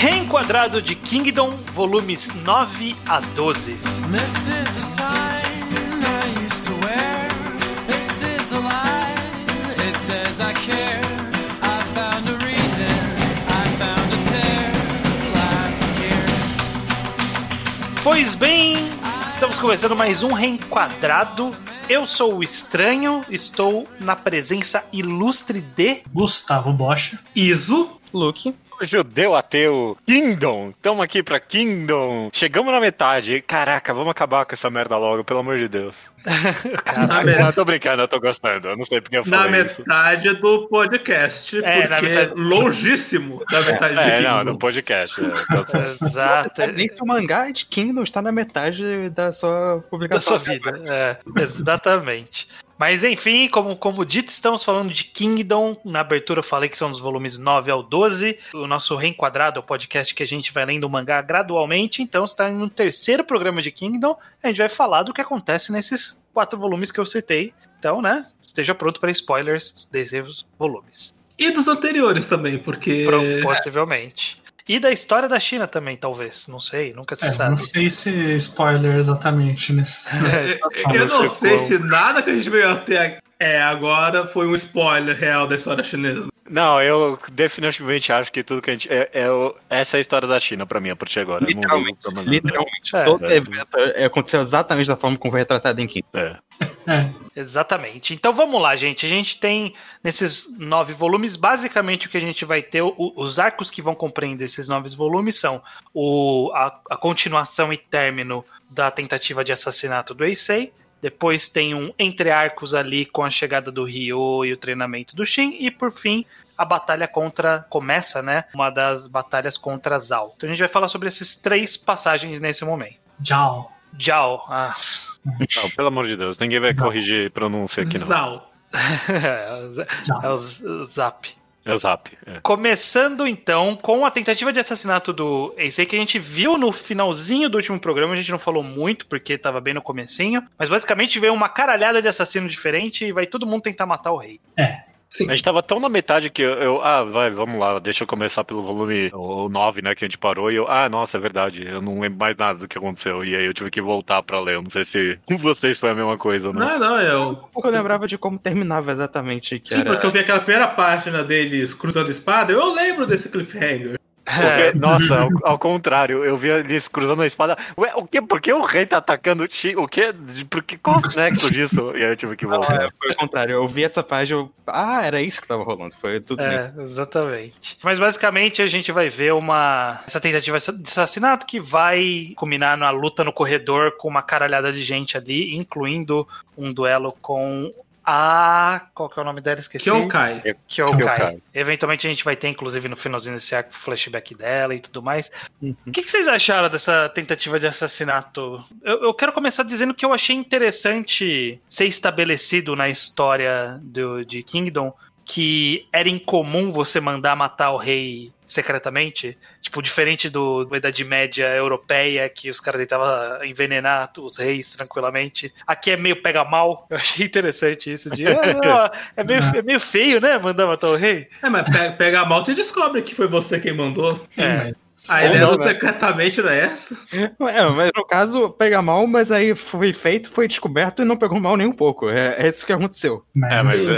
Reenquadrado de Kingdom, volumes 9 a 12. This is a sign I used to wear. This is a line. It says I care. I found a reason. I found a tear last year. Pois bem, estamos começando mais um Reenquadrado. Eu sou o Estranho, estou na presença ilustre de. Gustavo Bosch. Iso. Luke. Judeu ateu, Kingdom, tamo aqui pra Kingdom. Chegamos na metade. Caraca, vamos acabar com essa merda logo, pelo amor de Deus. Na, met- eu tô brincando, eu tô gostando. Eu não sei porque eu na falei isso. metade do podcast, É, na porque metade- longíssimo da metade de É, Kingdom. não, no podcast. é, tá. Exato. Nem se o mangá de Kingdom está na metade da sua Da publicação. sua vida. É, exatamente. Mas enfim, como, como dito, estamos falando de Kingdom. Na abertura eu falei que são dos volumes 9 ao 12. O nosso reenquadrado é o podcast que a gente vai lendo o mangá gradualmente. Então, está no terceiro programa de Kingdom. A gente vai falar do que acontece nesses quatro volumes que eu citei. Então, né? Esteja pronto para spoilers desses volumes. E dos anteriores também, porque. Possivelmente. E da história da China também, talvez. Não sei, nunca se É, sabe. não sei se spoiler exatamente nesse. Eu não sei qual? se nada que a gente veio até é, agora foi um spoiler real da história chinesa. Não, eu definitivamente acho que tudo que a gente. É, é o- essa é a história da China pra mim, a partir de agora. Eu não Literalmente. Literalmente, É, todo é. evento é, aconteceu exatamente da forma como foi retratado em Kingdom. É. É, Exatamente. Então vamos lá, gente. A gente tem nesses nove volumes, basicamente o que a gente vai ter, o- os arcos que vão compreender esses nove volumes são o, a, a continuação e término da tentativa de assassinato do Eisei. Depois tem um entre arcos ali com a chegada do Ryo e o treinamento do Shin. E por fim, a batalha contra. Começa, né? Uma das batalhas contra Zao. Então a gente vai falar sobre essas três passagens nesse momento. Jiao. Zhao. Ah. Não, pelo amor de Deus, ninguém vai corrigir pronúncia aqui, não. Zal. é o o Zap. É o Zap. É. Começando então com a tentativa de assassinato do Eisei que a gente viu no finalzinho do último programa, a gente não falou muito porque tava bem no comecinho, mas basicamente veio uma caralhada de assassino diferente e vai todo mundo tentar matar o rei. A gente tava tão na metade que eu, eu- Ah, vai, vamos lá, deixa eu começar pelo volume o 9, né, que a gente parou, e eu. Ah, nossa, é verdade, eu não lembro mais nada do que aconteceu. E aí eu tive que voltar pra ler. Eu não sei se com vocês foi a mesma coisa ou não. Não, não, eu. Porque eu lembrava de como terminava exatamente. Que Sim, era... porque eu vi aquela primeira página deles cruzando espada, eu lembro desse cliffhanger. Porque, nossa, ao, ao contrário, eu vi eles cruzando a espada. Ué, o quê? Por que o rei tá atacando o Chi? O quê? Por que qual o nexo disso? E aí eu tive que voltar. É, foi o contrário. Eu vi essa página. Eu... Ah, era isso que tava rolando. Foi tudo. bem. É, exatamente. Mas basicamente a gente vai ver uma essa tentativa de assassinato que vai culminar na luta no corredor com uma caralhada de gente ali, incluindo um duelo com a qual que é o nome dela? Esqueci. Kyokai. Kyokai. Kyokai. Eventualmente a gente vai ter, inclusive, no finalzinho desse arco, flashback dela e tudo mais. O que, que vocês acharam dessa tentativa de assassinato? Eu, eu quero começar dizendo que eu achei interessante ser estabelecido na história do, de Kingdom que era incomum você mandar matar o rei secretamente. Tipo, diferente do, da Idade Média europeia, que os caras tentavam envenenar os reis tranquilamente. Aqui é meio pega mal. Eu achei interessante isso. De, ah, não, é, meio, é meio feio, né? Mandar matar o rei. É, mas pega, pega malta e descobre que foi você quem mandou. sim, É. mas- A Ou ideia não, do né? secretamente não é essa? É, mas no caso, pega mal, mas aí foi feito, foi descoberto e não pegou mal nem um pouco. É, é isso que aconteceu. mas- É, mas é,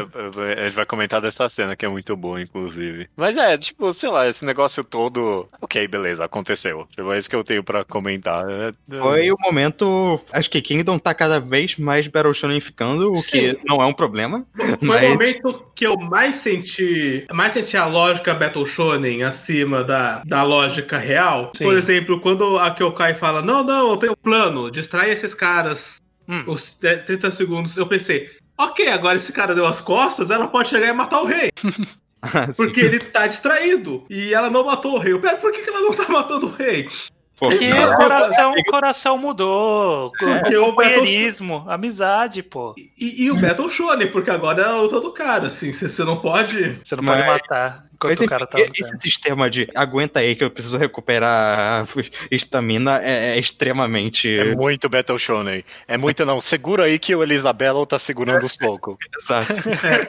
é, a gente vai comentar dessa cena que é muito boa, inclusive. Mas é, tipo, sei lá, esse negócio todo. Ok, beleza, aconteceu. Tipo, é isso que eu tenho pra comentar. É, é- Foi o momento. Acho que Kingdom tá cada vez mais Battle Shonen ficando, o Sim. que não é um problema. Foi Mas- o momento que eu mais senti. Mais senti a lógica Battle Shonen acima da, da lógica real. Sim. Por exemplo, quando a Kyokai fala: Não, não, eu tenho um plano, distrai esses caras. Hum. Os 30 segundos, eu pensei. Ok, agora esse cara deu as costas, ela pode chegar e matar o rei. Porque ele tá distraído. E ela não matou o rei. Pera, por que que ela não tá matando o rei? Porque o coração, o coração mudou. Porque o Companheirismo, amizade, pô. E, e o Battle Shonen, porque agora é a luta do cara, assim. Você você não pode. Você não pode Mas- matar. Enquanto Mas o cara tá esse esse sistema de aguenta aí que eu preciso recuperar a estamina é, é extremamente. É muito Battle Shonen. É muito não. Segura aí que o Elisabella tá segurando os loucos. Exato.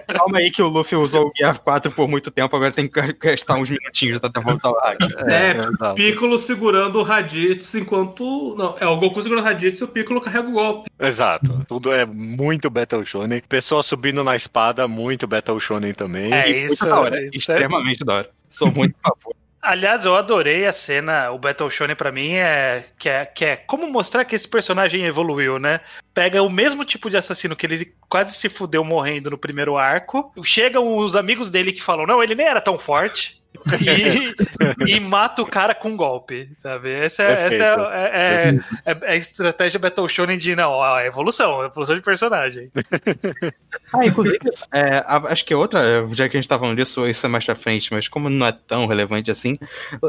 Calma aí que o Luffy usou o Gear 4 por muito tempo, agora tem que gastar uns minutinhos até voltar lá. É, exato. Piccolo segurando o Raditz enquanto. Não, é o Goku segurando o Raditz e o Piccolo carrega o golpe. Exato. Tudo é muito Battle Shonen. Pessoa subindo na espada, muito Battle Shonen também. É, isso, muito é extremamente da hora. Sou muito favor. Aliás, eu adorei a cena, o Battle Shonen pra mim é que, é que é como mostrar que esse personagem evoluiu, né? Pega o mesmo tipo de assassino que ele quase se fudeu morrendo no primeiro arco, chegam os amigos dele que falam, não, ele nem era tão forte. E, e mata o cara com um golpe, sabe? Essa, é- essa é, é, é, é a estratégia Battle Shonen de não, é evolução, é evolução de personagem. Ah, inclusive, é, a- acho que outra, já que a gente tá falando disso, isso é mais pra frente, mas como não é tão relevante assim,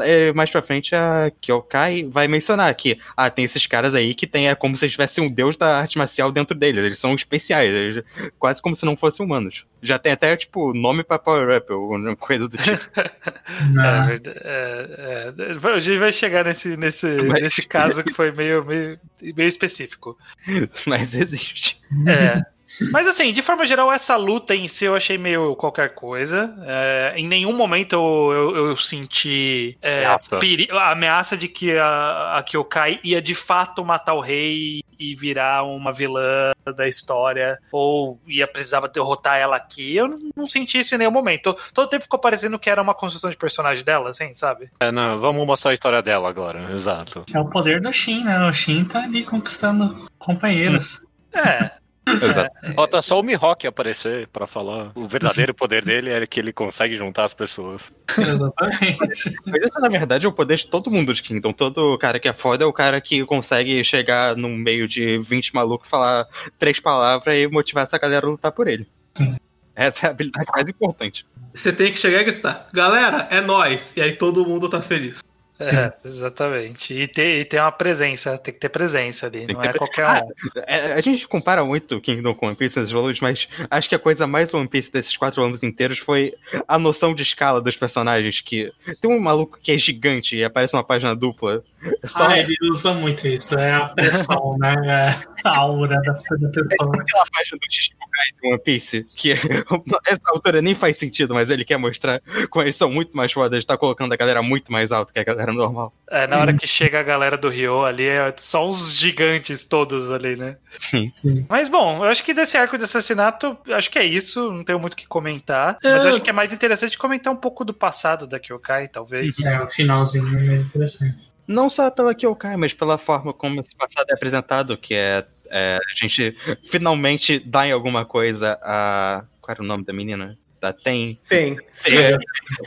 é, mais pra frente a Kyokai vai mencionar que, ah, tem esses caras aí que tem, é como se eles tivessem um deus da arte marcial dentro deles, eles são especiais, eles- quase como se não fossem humanos. Já tem até, tipo, nome pra Power Up, ou coisa do tipo. É, verdade, é, é, a gente vai chegar nesse, nesse, Mas- nesse caso que foi meio, meio, meio específico. mas existe. É. Mas assim, de forma geral, essa luta em si eu achei meio qualquer coisa. É, em nenhum momento eu, eu, eu senti é, Ameaça. peri- a ameaça de que a, a Kyokai ia de fato matar o rei e virar uma vilã da história, ou ia precisava derrotar ela aqui. Eu não, não senti isso em nenhum momento. Todo tempo ficou parecendo que era uma construção de personagem dela, assim, sabe? É, não, vamos mostrar a história dela agora. Exato. É o poder do Shin, né? O Shin tá ali conquistando companheiros. É. Exato. Falta só o Mihawk aparecer pra falar. O verdadeiro poder dele é que ele consegue juntar as pessoas. Exatamente. Mas isso, na verdade, é o poder de todo mundo de Kingdom. Todo cara que é foda é o cara que consegue chegar num meio de 20 malucos, falar três palavras e motivar essa galera a lutar por ele. Sim. Essa é a habilidade mais importante. Você tem que chegar e gritar: Galera, é nós. E aí todo mundo tá feliz. É, exatamente. E ter, e ter uma presença, tem que ter presença ali, Tem não é ter- qualquer Ah, um. É, a gente compara muito Kingdom com One Piece nesses valores, mas acho que a coisa mais One Piece desses quatro volumes inteiros foi a noção de escala dos personagens. Que tem um maluco que é gigante e aparece uma página dupla. É Só Ah, ele usa muito isso. É a pressão, né? É a aura da, da pessoa. aquela página do Chichibukai de One Piece, que essa altura nem faz sentido, mas ele quer mostrar como eles são muito mais fodas, ele tá colocando a galera muito mais alta que a galera normal. É, na hora que chega a galera do Rio ali, é só os gigantes todos ali, né? Sim. Sim. Mas bom, eu acho que desse arco de assassinato, acho que é isso, não tenho muito o que comentar. Mas eu É. acho que é mais interessante comentar um pouco do passado da Kyokai, talvez. É, o finalzinho é mais interessante. Não só pela Kyokai, mas pela forma como esse passado é apresentado, que é, é, a gente finalmente dá em alguma coisa a. Qual era o nome da menina? Da Tem. Tem. Sim.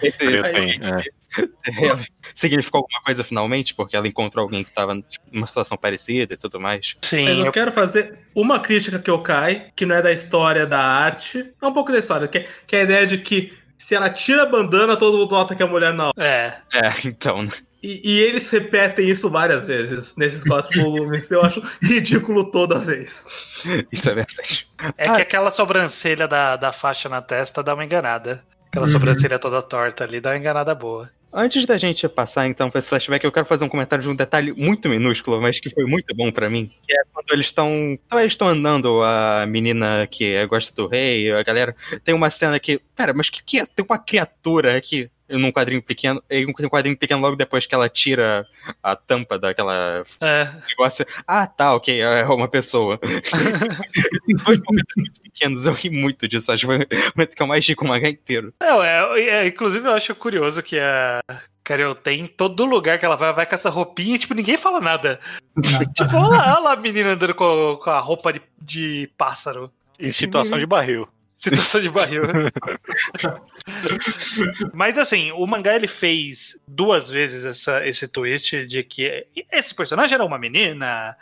É, esse- Eu tenho, é. significou alguma coisa finalmente, porque ela encontrou alguém que tava tipo, numa situação parecida e tudo mais. Sim, Mas eu eu- quero fazer uma crítica que eu cai, que não é da história da arte, é um pouco da história, que, que é a ideia de que se ela tira a bandana, todo mundo nota que a mulher não. é. É, então. E, e eles repetem isso várias vezes nesses quatro volumes. Eu acho ridículo toda vez. Isso é verdade. É Ah. que aquela sobrancelha da, da faixa na testa dá uma enganada. Aquela Uhum. sobrancelha toda torta ali dá uma enganada boa. Antes da gente passar então pra esse flashback, eu quero fazer um comentário de um detalhe muito minúsculo, mas que foi muito bom pra mim. Que é quando eles estão. Então eles estão andando, a menina que gosta do rei, a galera. Tem uma cena que. Pera, mas que, que é? Tem uma criatura aqui. Num quadrinho pequeno, e um quadrinho pequeno logo depois que ela tira a tampa daquela É, negócio. Ah, tá, ok, é uma pessoa. Dois momentos muito pequenos, eu ri muito disso. Acho que foi o momento que eu mais ri com o mangá inteiro. Não, é, é, inclusive eu acho curioso que a Carol tem em todo lugar que ela vai, vai com essa roupinha e, tipo, ninguém fala nada. Tipo, olha lá, olha lá a menina andando com, com a roupa de, de pássaro. Em situação de barril. Situação de barril. Mas assim, o mangá ele fez duas vezes essa, esse twist de que esse personagem era uma menina.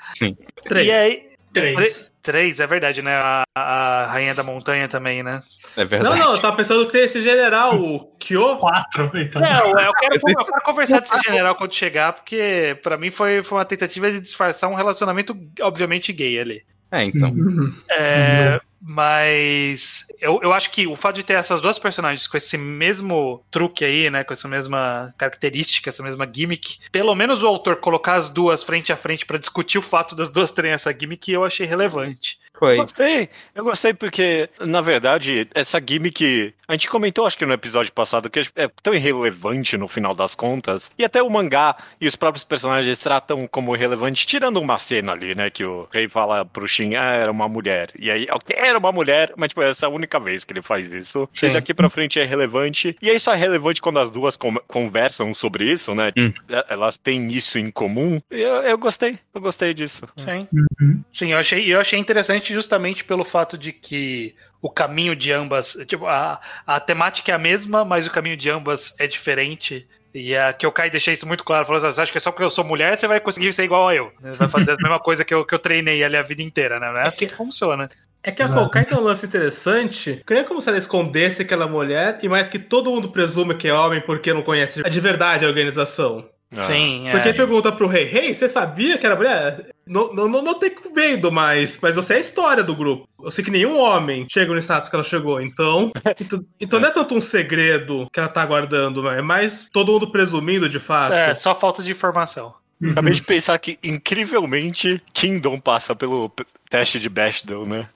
Três. E aí. Três. Três, é verdade, né? A, a Rainha da Montanha também, né? É verdade. Não, não, eu tava pensando que tem esse general, o Kyo. Quatro. Então. Não, eu quero, eu quero conversar desse general quando chegar, porque pra mim foi, foi uma tentativa de disfarçar um relacionamento, obviamente, gay ali. É, então. Uhum. É, Mas eu, eu acho que o fato de ter essas duas personagens com esse mesmo truque aí, né? Com essa mesma característica, essa mesma gimmick, pelo menos o autor colocar as duas frente a frente pra discutir o fato das duas terem essa gimmick, eu achei relevante. Foi. Gostei, eu gostei porque, na verdade, essa gimmick. A gente comentou, acho que no episódio passado, que é tão irrelevante no final das contas. E até o mangá e os próprios personagens tratam como irrelevante, tirando uma cena ali, né? Que o rei fala pro Shin, ah, era uma mulher. E aí, ok, era uma mulher, mas tipo, essa é a única vez que ele faz isso. Sim. E daqui pra frente é relevante. E aí só é relevante quando as duas conversam sobre isso, né? Hum. Elas têm isso em comum. Eu, eu gostei, eu gostei disso. Sim. Uhum. Sim, eu achei, eu achei interessante justamente pelo fato de que o caminho de ambas. Tipo, a, a temática é a mesma, mas o caminho de ambas é diferente. E a Kyokai deixei isso muito claro. Falou assim: você acha que é só porque eu sou mulher você vai conseguir ser igual a eu? né? Vai fazer a mesma coisa que eu, que eu treinei ali a vida inteira, né? Não é assim que funciona. É que a. Kokai tem um lance interessante, que nem como se ela escondesse aquela mulher, e mais que todo mundo presume que é homem porque não conhece de verdade a organização. Ah. Sim, é. Porque ele pergunta pro rei, rei, você sabia que era mulher? Não, não, não, não tem vendo mais, mas você é a história do grupo. Eu sei que nenhum homem chega no status que ela chegou, então. então, então não é tanto um segredo que ela tá guardando, é mais todo mundo presumindo de fato. É, só falta de informação. Acabei de pensar que, incrivelmente, Kingdom passa pelo teste de Bechdel, né?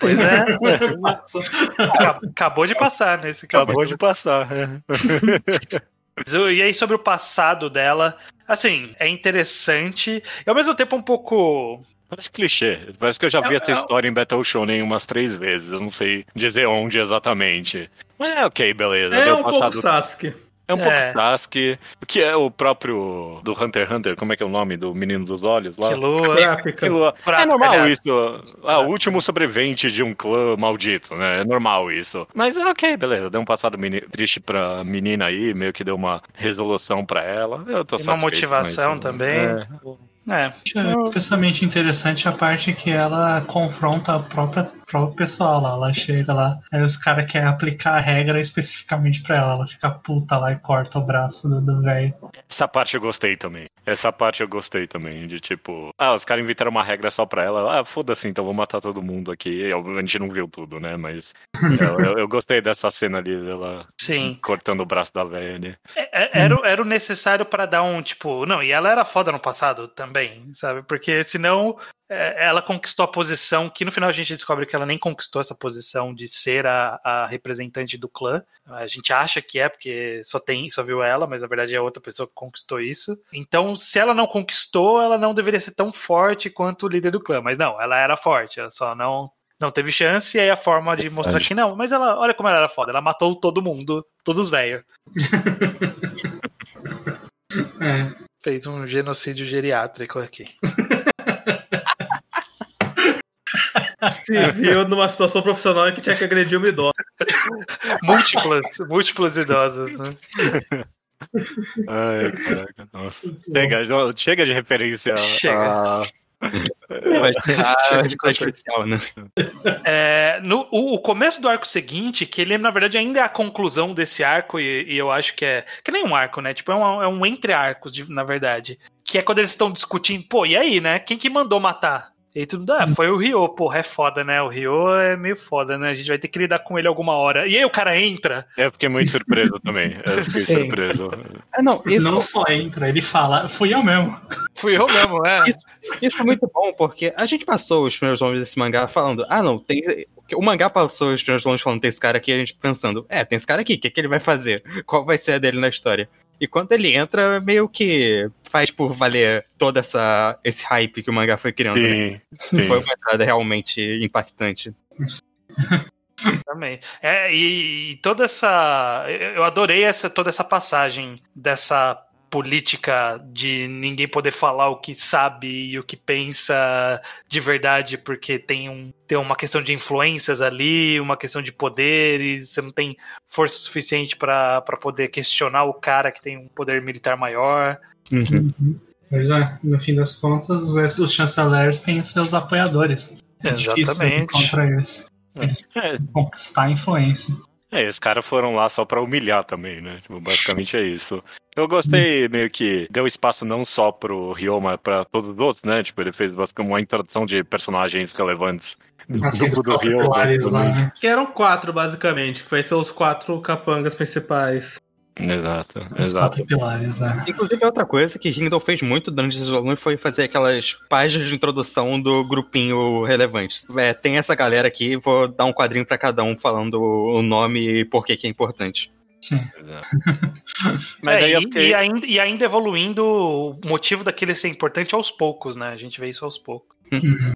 Pois é, acabou de passar nesse Acabou de passar. é. E aí, sobre o passado dela, assim, é interessante e ao mesmo tempo um pouco. Parece clichê. Parece que eu já vi É- essa é- história em Battle Shonen umas três vezes. Eu não sei dizer onde exatamente. Mas é ok, beleza. É Deu um passado... pouco Sasuke. É um pouco É. Sasuke. O que é o próprio do Hunter x Hunter? Como é que é o nome do menino dos olhos lá? Killua. Aquilo- Kurapika, É normal aliás. isso. Ah, o último sobrevivente de um clã maldito, né? É normal isso. Mas é ok, beleza. Deu um passado meni- triste pra menina aí, meio que deu uma resolução pra ela. Eu tô Tem uma motivação isso. também. É. É. Acho especialmente interessante a parte que ela confronta a própria próprio pessoal lá. Ela chega lá, aí os caras querem aplicar a regra especificamente pra ela. Ela fica puta lá e corta o braço do velho. Essa parte eu gostei também. Essa parte eu gostei também. De tipo, ah, os caras inventaram uma regra só pra ela. Ah, foda-se, então vou matar todo mundo aqui. A gente não viu tudo, né? Mas eu, eu- eu gostei dessa cena ali dela Sim. cortando o braço da velha. né? É- Era, o- era o necessário pra dar um, tipo. Não, e ela era foda no passado também, sabe? Porque senão é, ela conquistou a posição que no final a gente descobre que ela nem conquistou essa posição de ser a, a representante do clã. A gente acha que é, porque só tem, só viu ela, mas na verdade é outra pessoa que conquistou isso. Então, se ela não conquistou, ela não deveria ser tão forte quanto o líder do clã. Mas não, ela era forte, ela só não. Não teve chance, e aí a forma de mostrar que não. Mas ela, olha como ela era foda. Ela matou todo mundo, todos os velhos. É. Fez um genocídio geriátrico aqui. Se viu numa situação profissional em que tinha que agredir uma idosa. Múltiplas, múltiplas idosas, né? Ai, caraca, nossa. Chega, chega de referência Chega. a. Ah, especial, né? É, no, o, o começo do arco seguinte, que ele na verdade ainda é a conclusão desse arco, e, e eu acho que é. Que nem um arco, né? Tipo, é um, é um entre arcos, de- na verdade. Que é quando eles estão discutindo, pô, e aí, né? Quem que mandou matar? E tudo, ah, foi o Ryo, porra, é foda, né? O Ryo é meio foda, né? A gente vai ter que lidar com ele alguma hora. E aí o cara entra. Eu fiquei muito surpreso também. Eu fiquei Sim. surpreso. Ah, não, isso, Não só entra, ele fala, fui eu mesmo. Fui eu mesmo, é. isso é muito bom, porque a gente passou os primeiros volumes desse mangá falando, ah, não, tem. O mangá passou os primeiros volumes falando, tem esse cara aqui, a gente pensando, é, tem esse cara aqui, o que, que ele vai fazer? Qual vai ser a dele na história? E quando ele entra, meio que faz por valer todo essa, esse hype que o mangá foi criando. né? Sim, sim. Foi uma entrada realmente impactante. Também. É, e, e toda essa. Eu eu adorei essa, toda essa passagem dessa política de ninguém poder falar o que sabe e o que pensa de verdade, porque tem, um, tem uma questão de influências ali, uma questão de poderes, você não tem força suficiente para poder questionar o cara que tem um poder militar maior. Uhum. Pois é, no fim das contas, esses- os chanceleres têm seus apoiadores. É Exatamente. contra eles. Eles É, têm que conquistar a influência. É, esses caras foram lá só pra humilhar também, né? Tipo, basicamente é isso. Eu gostei meio que deu espaço não só pro Ryo, mas pra todos os outros, né? Tipo, ele fez basicamente uma introdução de personagens relevantes do As grupo do Ryo. populares lá, basicamente. né? Que eram quatro, basicamente, que vai ser os quatro capangas principais. Exato, Os exato. quatro pilares, é. Inclusive, outra coisa que Kingdom fez muito durante esse volume foi fazer aquelas páginas de introdução do grupinho relevante. É, tem essa galera aqui, vou dar um quadrinho pra cada um falando o nome e por que que é importante. Sim. exato. Mas É, aí e, fiquei... e ainda, e ainda evoluindo o motivo daquele ser importante aos poucos, né? A gente vê isso aos poucos.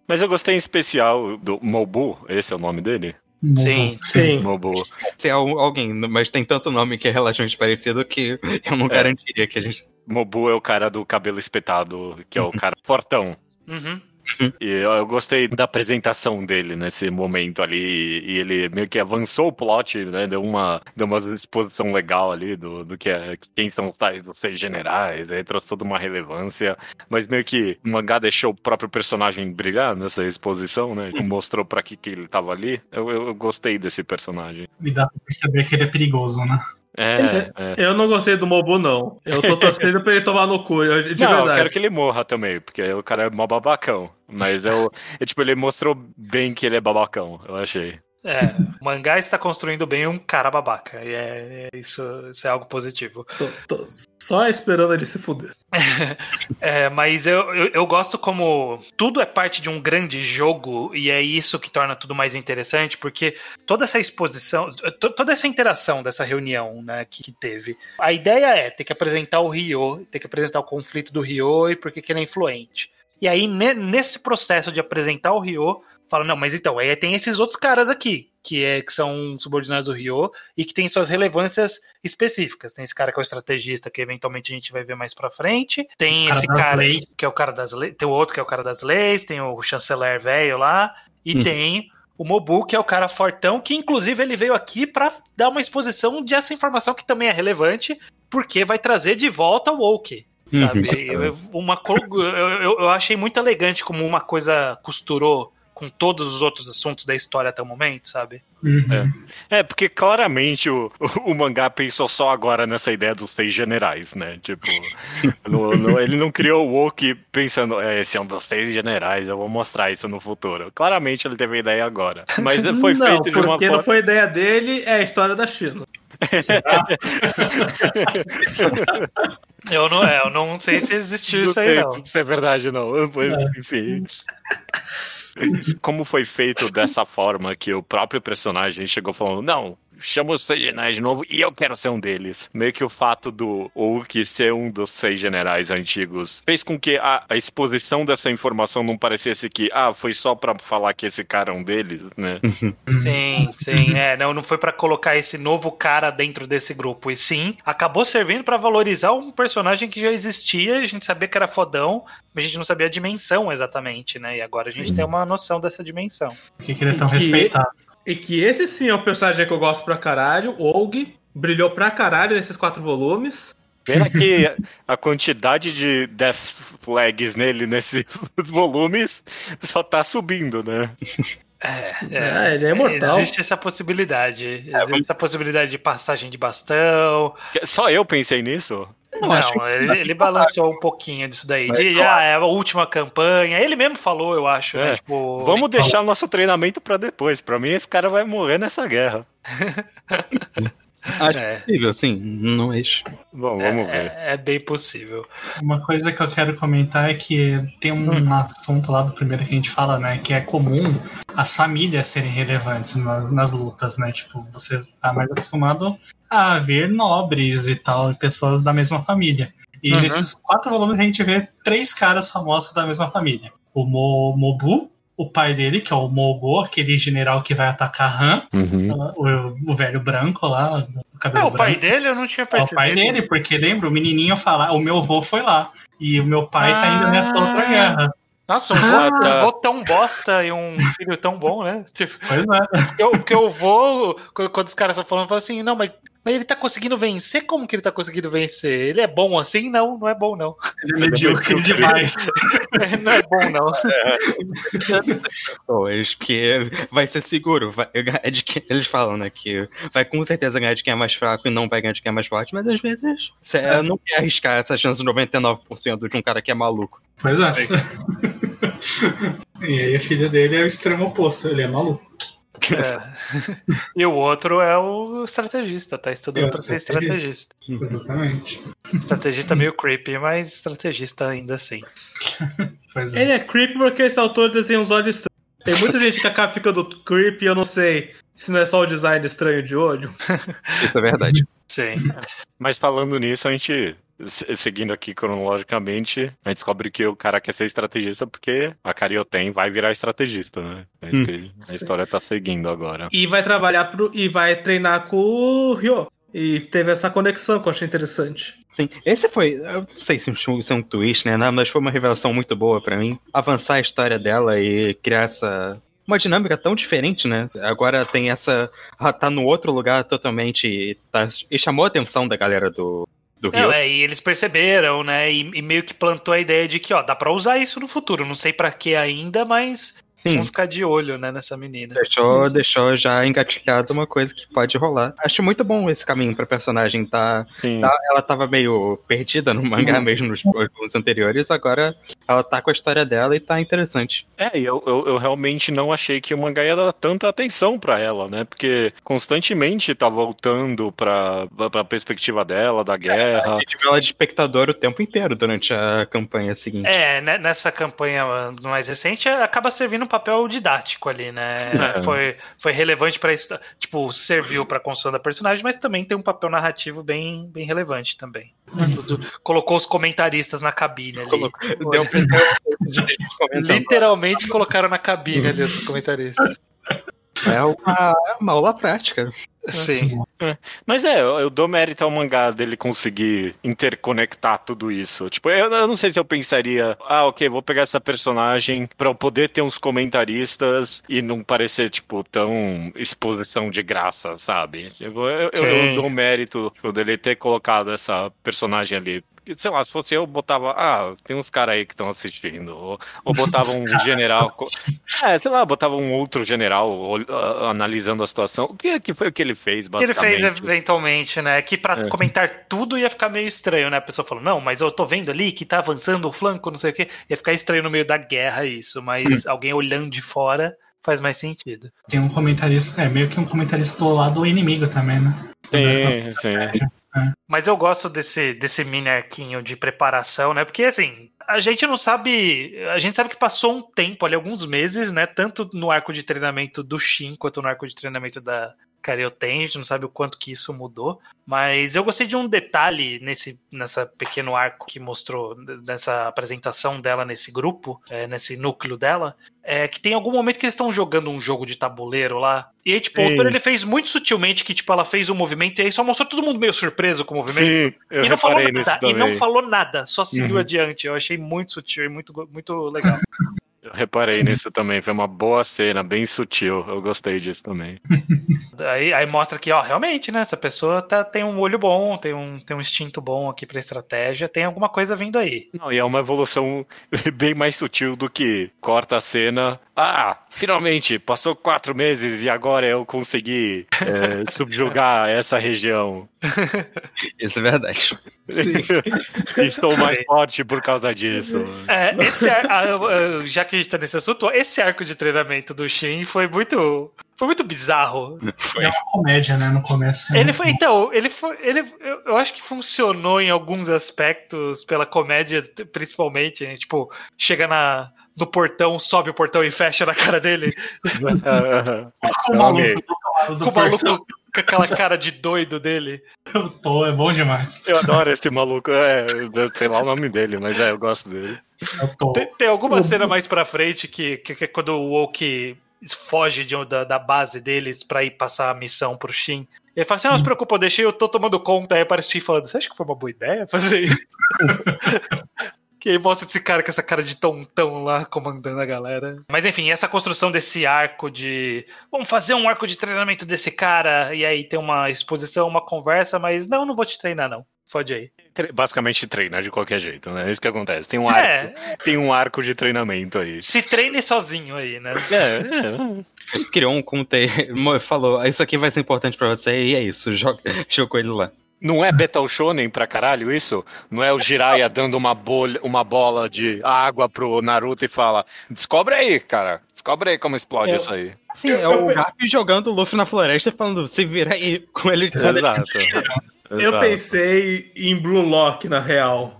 Mas eu gostei em especial do Mobu, esse é o nome dele? Sim. Sim. Mobu. Se é al- alguém, mas tem tanto nome que é relativamente parecido que eu não garantiria que a gente. Mobu é o cara do cabelo espetado, que é o cara fortão. Uhum. E eu, gostei da apresentação dele nesse momento ali. E, ele meio que avançou o plot, né? Deu uma, deu uma exposição legal ali do, do que é, quem são os tais os seis generais. Aí trouxe toda uma relevância. Mas meio que o mangá deixou o próprio personagem brilhar nessa exposição, né? Mostrou pra que, que ele tava ali. Eu, eu, eu gostei desse personagem. E dá pra perceber que ele é perigoso, né? É, é. Eu não gostei do Mobu, não. Eu tô torcendo pra ele tomar no cu, eu- de não, eu verdade. quero que ele morra também, porque o cara é mó babacão. Mas eu, é, tipo, ele mostrou bem que ele é babacão, eu achei. É, o mangá está construindo bem um cara babaca. E é, é isso, isso é algo positivo. Tô, tô só esperando ele se fuder. É, mas eu, eu, eu gosto como tudo é parte de um grande jogo e é isso que torna tudo mais interessante, porque toda essa exposição, to- toda essa interação dessa reunião né, que, que teve, a ideia é ter que apresentar o Ryo, ter que apresentar o conflito do Ryo e por que que ele é influente. E aí, ne- nesse processo de apresentar o Ryo, fala, não, mas então, aí tem esses outros caras aqui, que, é, que são subordinados do Ryo e que tem suas relevâncias específicas. Tem esse cara que é o estrategista, que eventualmente a gente vai ver mais pra frente. Tem Cara esse cara leis. que é o cara das leis. Tem o outro que é o cara das leis, tem o chanceler velho lá, e Hum. tem o Mobu, que é o cara fortão, que inclusive ele veio aqui pra dar uma exposição de essa informação que também é relevante, porque vai trazer de volta o Woke. Sabe? Eu- eu- uma, eu- eu achei muito elegante como uma coisa costurou com todos os outros assuntos da história até o momento, sabe? Uhum. É, porque claramente o, o, o mangá pensou só agora nessa ideia dos seis generais, né? Tipo, no- no- ele não criou o Woke pensando, é, esse é um dos seis generais, eu vou mostrar isso no futuro. Claramente ele teve a ideia agora. Mas foi não, feito de uma porque forma. não foi ideia dele, é a história da China. Eu não, é, eu não sei se existiu isso aí, não. se é verdade, não. Mas, Enfim. Como foi feito dessa forma que o próprio personagem chegou falando, não, chama os seis generais de novo e eu quero ser um deles. Meio que o fato do Hulk ser um dos seis generais antigos fez com que a, a exposição dessa informação não parecesse que, ah, foi só pra falar que esse cara é um deles, né? Sim, sim, é, não, não foi pra colocar esse novo cara dentro desse grupo, e sim, acabou servindo pra valorizar um personagem que já existia, a gente sabia que era fodão, mas a gente não sabia a dimensão exatamente, né? E agora a gente tem uma noção dessa dimensão. Por que, que ele é tão respeitado? E que esse sim é o personagem que eu gosto pra caralho. O Og brilhou pra caralho nesses quatro volumes. Pena que a quantidade de death flags nele nesses volumes só tá subindo, né? É, É, ele é imortal. Existe essa possibilidade. Existe essa possibilidade de passagem de bastão. Só eu pensei nisso? Não, que ele, ele pra balançou um pouquinho disso daí. De, ah, é a última campanha. Ele mesmo falou, eu acho, né? É. Tipo, Vamos deixar nosso treinamento pra depois. Pra mim, esse cara vai morrer nessa guerra. Acho É. possível, sim. Não é isso. Bom, vamos ver. É, é bem possível. Uma coisa que eu quero comentar é que tem um Hum. assunto lá do primeiro que a gente fala, né? Que é comum as famílias serem relevantes nas, nas lutas, né? Tipo, você tá mais acostumado a ver nobres e tal, pessoas da mesma família. E Uhum. nesses quatro volumes a gente vê três caras famosos da mesma família. O Mo- Mobu, o pai dele, que é o Mogo, aquele general que vai atacar Han, Uhum. o, o velho branco lá, do É, cabelo o pai branco. dele eu não tinha É o percebido. pai dele, porque lembra, o menininho falar, o meu avô foi lá. E o meu pai tá indo nessa Ah. outra guerra. Nossa, um vô, Ah, tá. tão bosta e um filho tão bom, né? Tipo, Pois é. eu, porque eu vou, quando os caras estão falando, eu falo assim, não, mas, mas Mas ele tá conseguindo vencer? Como que ele tá conseguindo vencer? Ele é bom assim? Não, não é bom, não. Ele é medíocre demais. não é bom, não. pessoas que vai ser seguro. Vai de quem, eles falam, né? Que vai com certeza ganhar de quem é mais fraco e não vai ganhar de quem é mais forte, mas às vezes você não quer arriscar essa chance de 99% de um cara que é maluco. Pois é. e aí a filha dele é o extremo oposto, ele é maluco. É. E o outro é o estrategista, tá estudando É o pra ser estrategista. Exatamente. Estrategista meio creepy, mas estrategista ainda assim. Pois é. Ele é creepy porque esse autor desenha uns olhos estranhos. Tem muita gente que acaba ficando creepy, eu não sei se não é só o design estranho de olho. Isso é verdade. Sim. Mas falando nisso, a gente, seguindo aqui cronologicamente, a gente descobre que o cara quer ser estrategista porque a Carioten vai virar estrategista, né? É isso que a história tá seguindo agora. E vai trabalhar pro, e vai treinar com o Ryo. E teve essa conexão que eu achei interessante. Sim, esse foi, eu não sei se isso é um twist, né? não, Mas foi uma revelação muito boa pra mim. Avançar a história dela e criar essa. Uma dinâmica tão diferente, né? Agora tem essa. Ela tá no outro lugar totalmente. E, tá, e chamou a atenção da galera do, do Rio. Não, é, e eles perceberam, né? E, e meio que plantou a ideia de que, ó, dá pra usar isso no futuro. Não sei pra que ainda, mas Sim, vamos ficar de olho, né, nessa menina. deixou, deixou já engatilhado uma coisa que pode rolar. Acho muito bom esse caminho pra personagem. Tá, Sim. tá- ela tava meio perdida no mangá mesmo nos volumes anteriores, agora ela tá com a história dela e tá interessante. É, e eu, eu, eu realmente não achei que o mangá ia dar tanta atenção pra ela, né? Porque constantemente tá voltando pra, pra perspectiva dela, da A guerra. gente viu ela de espectador o tempo inteiro durante a campanha seguinte. É, né, nessa campanha mais recente, acaba servindo papel didático ali, né? É. Foi, foi relevante pra isso. Tipo, serviu pra construção da personagem, mas também tem um papel narrativo bem, bem relevante também. Tudo- Colocou os comentaristas na cabine ali. Colocou- Deu um. Literalmente colocaram na cabine ali os comentaristas. É uma, é uma aula prática. Sim. Mas é, eu, eu dou mérito ao mangá dele conseguir interconectar tudo isso. Tipo, eu, eu não sei se eu pensaria, ah, ok, vou pegar essa personagem pra eu poder ter uns comentaristas e não parecer, tipo, tão exposição de graça, sabe? Tipo, eu, eu dou mérito tipo, dele ter colocado essa personagem ali. Sei lá, se fosse eu, botava, ah, tem uns caras aí que estão assistindo. Ou, ou botava um general. É, sei lá, botava um outro general ol- ah, analisando a situação. O que, que foi o que ele fez, O que ele basicamente? fez eventualmente, né? Que pra É. comentar tudo ia ficar meio estranho, né? A pessoa falou, não, mas eu tô vendo ali que tá avançando o flanco, não sei o quê. Ia ficar estranho no meio da guerra isso, mas alguém olhando de fora faz mais sentido. Tem um comentarista, é meio que um comentarista do lado inimigo também, né? Sim, sim. Mas eu gosto desse, desse mini arquinho de preparação, né? Porque assim, a gente não sabe. A gente sabe que passou um tempo ali, alguns meses, né? Tanto no arco de treinamento do Shin quanto no arco de treinamento da Gente não sabe o quanto que isso mudou. Mas eu gostei de um detalhe nesse nessa pequeno arco que mostrou nessa apresentação dela nesse grupo, é, nesse núcleo dela. É que tem algum momento que eles estão jogando um jogo de tabuleiro lá. E aí, tipo, o Sim. autor ele fez muito sutilmente que, tipo, ela fez um movimento e aí só mostrou todo mundo meio surpreso com o movimento. Sim, eu E não, falou nada, e não falou nada, só seguiu Uhum. adiante. Eu achei muito sutil e muito, muito legal. Eu reparei nisso também. Foi uma boa cena, bem sutil. Eu gostei disso também. aí, aí mostra que, ó, realmente, né? Essa pessoa tá, tem um olho bom, tem um, tem um instinto bom aqui pra estratégia, tem alguma coisa vindo aí. Não, e é uma evolução bem mais sutil do que corta a cena. Ah, finalmente, passou quatro meses e agora eu consegui é, subjugar essa região. Isso é verdade. Estou mais forte por causa disso. É, esse ar- ah, já que a gente tá nesse assunto, esse arco de treinamento do Shin foi muito. Foi muito bizarro. É uma comédia, né? No começo. Ele foi, então, ele foi. Ele, eu, acho que funcionou em alguns aspectos, pela comédia, principalmente. né? Tipo, chega na, no portão, sobe o portão e fecha na cara dele. Com o maluco o maluco com aquela cara de doido dele. Eu tô, é bom demais. Eu adoro esse maluco. É, sei lá o nome dele, mas é, eu gosto dele. Tô. Tem, tem alguma cena mais pra frente que, que, que é quando o Woke foge de, da, da base deles pra ir passar a missão pro Shin. Ele fala assim: não, não se preocupa, eu deixei, eu tô tomando conta. Aí aparece o Shin falando: você acha que foi uma boa ideia fazer isso? Que aí mostra esse cara com essa cara de tontão lá comandando a galera. Mas enfim, essa construção desse arco de. Vamos fazer um arco de treinamento desse cara. E aí tem uma exposição, uma conversa, mas não, não vou te treinar, não. Fode aí. Tre- Basicamente treinar de qualquer jeito, né? É isso que acontece. Tem um arco, É, tem um arco de treinamento aí. se treine sozinho aí, né? É, é. Criou um conte... falou, isso aqui vai ser importante pra você, e é isso, joga... jogou ele lá. Não é Betal Shonen pra caralho isso? Não é o Jiraiya dando uma, bolha, uma bola de água pro Naruto e fala: Descobre aí, cara. Descobre aí como explode É. isso aí. Sim, é o Garp jogando o Luffy na floresta e falando, se vira aí com ele. Exato. Eu pensei em Blue Lock, na real.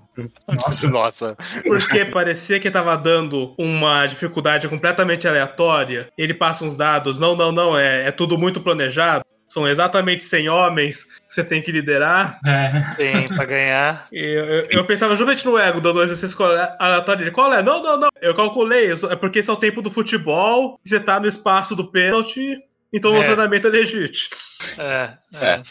Nossa, Nossa. Porque parecia que tava dando uma dificuldade completamente aleatória. Ele passa uns dados. Não, não, não. É, é tudo muito planejado. São exatamente 100 homens que você tem que liderar. é. Sim, pra ganhar. E eu, eu, eu pensava justamente no ego, dando um exercício aleatório. Ele, qual é? Não, não, não. Eu calculei. É porque esse é o tempo do futebol. Você tá no espaço do pênalti. Então É. o treinamento é legítimo. É, é.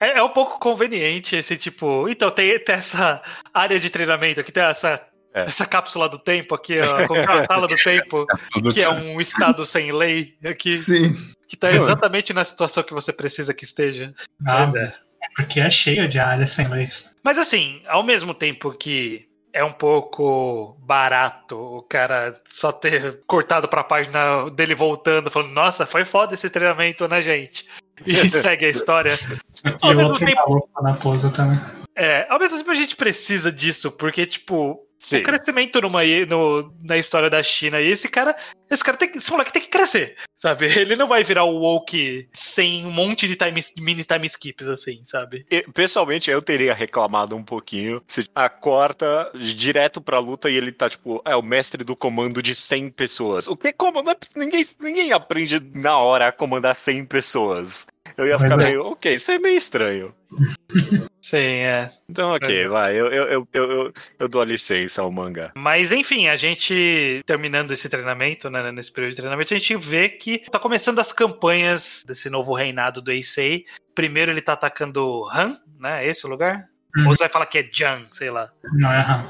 É, é um pouco conveniente esse tipo. Então, tem, tem essa área de treinamento aqui, tem essa, É. essa cápsula do tempo aqui, que é a sala do tempo, que é um estado sem lei aqui, Sim. que tá exatamente na situação que você precisa que esteja. Ah, Pois é. mas é porque é cheio de áreas sem leis. Mas assim, ao mesmo tempo que é um pouco barato o cara só ter cortado pra página dele voltando, falando, nossa, foi foda esse treinamento, né, gente? E segue a história. E Ao o mesmo outro tempo- na também. É, ao mesmo tempo a gente precisa disso, porque, tipo, Sim. o crescimento numa, no, na história da China, e esse cara, esse cara tem que, esse moleque tem que crescer, sabe? Ele não vai virar o woke sem um monte de time, mini time skips, assim, sabe? Pessoalmente, eu teria reclamado um pouquinho se a corta direto pra luta e ele tá, tipo, é o mestre do comando de 100 pessoas. O que é- ninguém, ninguém aprende na hora a comandar 100 pessoas. Eu ia ficar é. meio, ok, isso é meio estranho. Sim, é. Então, ok, É. vai, eu, eu, eu, eu, eu, eu dou a licença ao mangá. Mas enfim, a gente terminando esse treinamento, né, nesse período de treinamento, a gente vê que tá começando as campanhas desse novo reinado do Eisei. Primeiro ele tá atacando Han, né? Esse o lugar? Ou você vai falar que é Jiang, sei lá. Não é errado.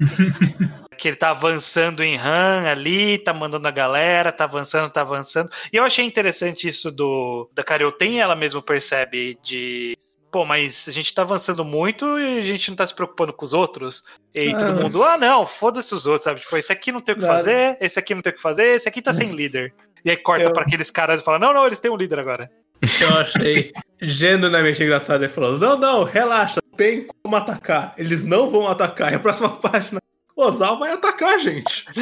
que ele tá avançando em Han ali, tá mandando a galera, tá avançando, tá avançando. E eu achei interessante isso do da Carioten, ela mesma percebe de Pô, mas a gente tá avançando muito e a gente não tá se preocupando com os outros. E aí todo Ah. mundo, ah, não, foda-se os outros, sabe? Tipo, esse aqui não tem o que Claro. fazer, esse aqui não tem o que fazer, esse aqui tá sem líder. E aí corta Eu- pra aqueles caras e fala, não, não, eles têm um líder agora. Eu achei genuinamente engraçado ele falando: Não, não, relaxa, tem como atacar. Eles não vão atacar. E a próxima página, Ozal vai atacar, gente.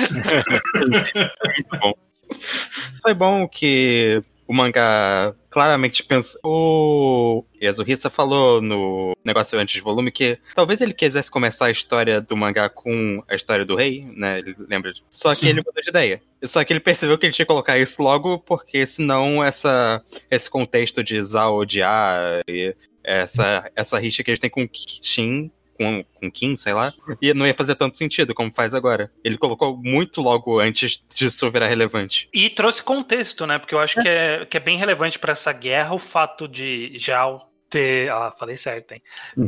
Foi bom que o mangá claramente pensou. O Yasuhisa falou no negócio antes de volume que talvez ele quisesse começar a história do mangá com a história do rei, né? Ele lembra disso. Só que Sim. ele mudou de ideia. Só que ele percebeu que ele tinha que colocar isso logo, porque senão essa, esse contexto de Zao odiar e essa, essa rixa que eles têm com Shin. Com, com Kim, sei lá, e não ia fazer tanto sentido como faz agora. Ele colocou muito logo antes disso virar relevante. E trouxe contexto, né? Porque eu acho que é, que é bem relevante pra essa guerra o fato de Jao ter. Ah, falei certo, hein?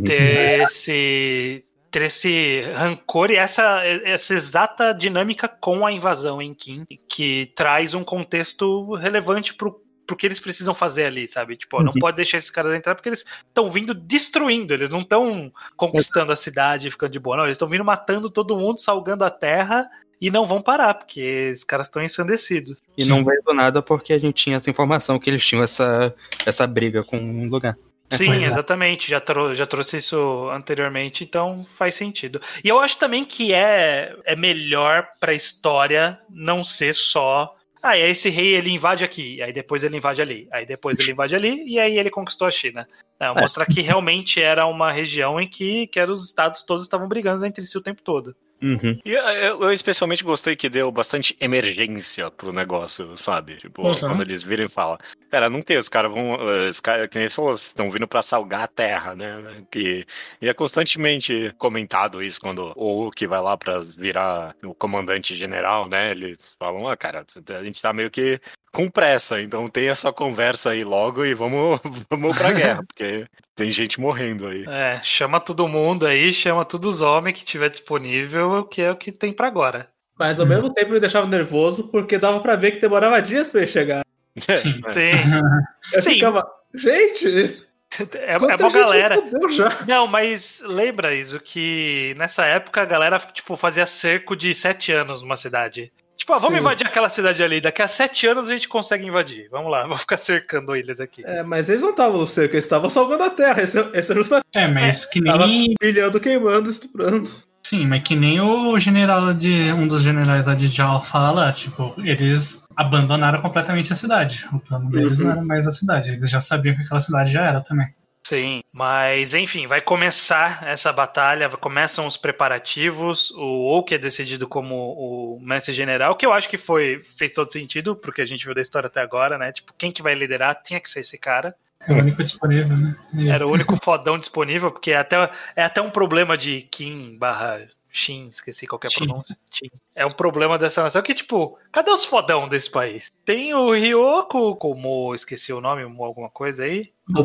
Ter esse. Ter esse rancor e essa, essa exata dinâmica com a invasão em Kim, que traz um contexto relevante pro, pro que eles precisam fazer ali, sabe? Tipo, ó, não Uhum. pode deixar esses caras entrar porque eles estão vindo destruindo, eles não estão conquistando a cidade e ficando de boa, não, eles estão vindo matando todo mundo, salgando a terra e não vão parar, porque os caras estão ensandecidos. E Sim. não veio do nada porque a gente tinha essa informação que eles tinham essa, essa briga com um lugar. Sim, pois é. exatamente. Já, trou- já trouxe isso anteriormente, então faz sentido. E eu acho também que é, é melhor pra história não ser só. Ah, e aí esse rei ele invade aqui, aí depois ele invade ali, aí depois ele invade ali, e aí ele conquistou a China. Não, É. Mostrar que realmente era uma região em que, que os estados todos estavam brigando entre si o tempo todo. Uhum. E eu, eu- especialmente gostei que deu bastante emergência pro negócio, sabe? Tipo, Uhum. quando eles viram e falam, pera, não tem, os caras vão. eh, Os caras, que nem você falou, estão vindo pra salgar a terra, né? Que, e é constantemente comentado isso quando o que vai lá pra virar o comandante general, né? Eles falam, ah, cara, a gente tá meio que com pressa. Então tem essa conversa aí logo e vamos, vamos pra guerra, porque tem gente morrendo aí. É, chama todo mundo aí, chama todos os homens que tiver disponível, que é o que tem pra agora. Mas ao mesmo tempo me deixava nervoso porque dava pra ver que demorava dias pra ele chegar. Sim. É. Sim. Eu Sim. ficava, gente, isso- É, é uma galera. Não, mas lembra isso que nessa época a galera tipo fazia cerco de sete anos numa cidade. Tipo, ah, vamos Sim. invadir aquela cidade ali. Daqui a sete anos a gente consegue invadir. Vamos lá, vamos ficar cercando eles aqui. É, mas eles não estavam no cerco, eles estavam salvando a terra. Esse, esse é justamente É, mas que Tava- nem. pilhando, queimando, estuprando. Sim, mas que nem o general de. Um dos generais lá de Jal fala, tipo, eles abandonaram completamente a cidade. O plano deles Uhum. não era mais a cidade. Eles já sabiam que aquela cidade já era também. Sim, mas enfim, vai começar essa batalha, começam os preparativos. O Oak é decidido como o mestre general, que eu acho que foi fez todo sentido, porque a gente viu da história até agora, né? Tipo, quem que vai liderar tinha que ser esse cara. É o único disponível, né? E- Era o único fodão disponível, porque é até, é até um problema de Kim barra Shin, esqueci qual que é a Shin. pronúncia. Shin. É um problema dessa nação que, tipo, cadê os fodão desse país? Tem o Ryoko, como esqueci o nome, alguma coisa aí. O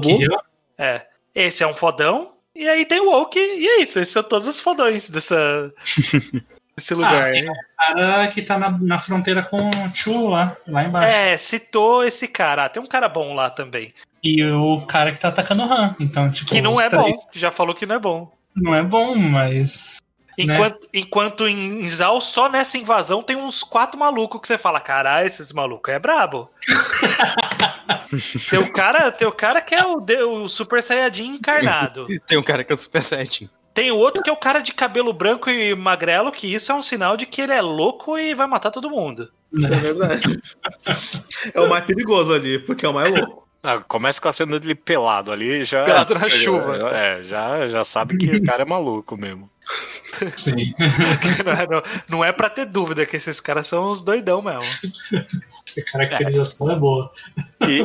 É. Esse é um fodão. E aí tem o Oak, e é isso. Esses são todos os fodões dessa, desse lugar. Ah, hein? cara que tá na, na fronteira com o Chu lá, lá embaixo. É, citou esse cara. Ah, tem um cara bom lá também. E o cara que tá atacando o Han. Então, tipo, Que não é três- bom. Já falou que não é bom. Não é bom, mas. Né? Enquanto, enquanto em Zal, só nessa invasão tem uns quatro malucos que você fala, caralho, esses malucos é brabo. tem, o cara, tem o cara que é o, de- o Super Saiyajin encarnado. Tem um cara que é o Super Saiyajin. Tem o outro que é o cara de cabelo branco e magrelo, que isso é um sinal de que ele é louco e vai matar todo mundo. Isso é verdade. é o mais perigoso ali, porque é o mais louco. Ah, começa com a cena dele pelado ali, já. Pelado na chuva. É, já, já sabe que o cara é maluco mesmo. Sim. não, é, não- não é pra ter dúvida que esses caras são os doidão mesmo. a caracterização é boa. E,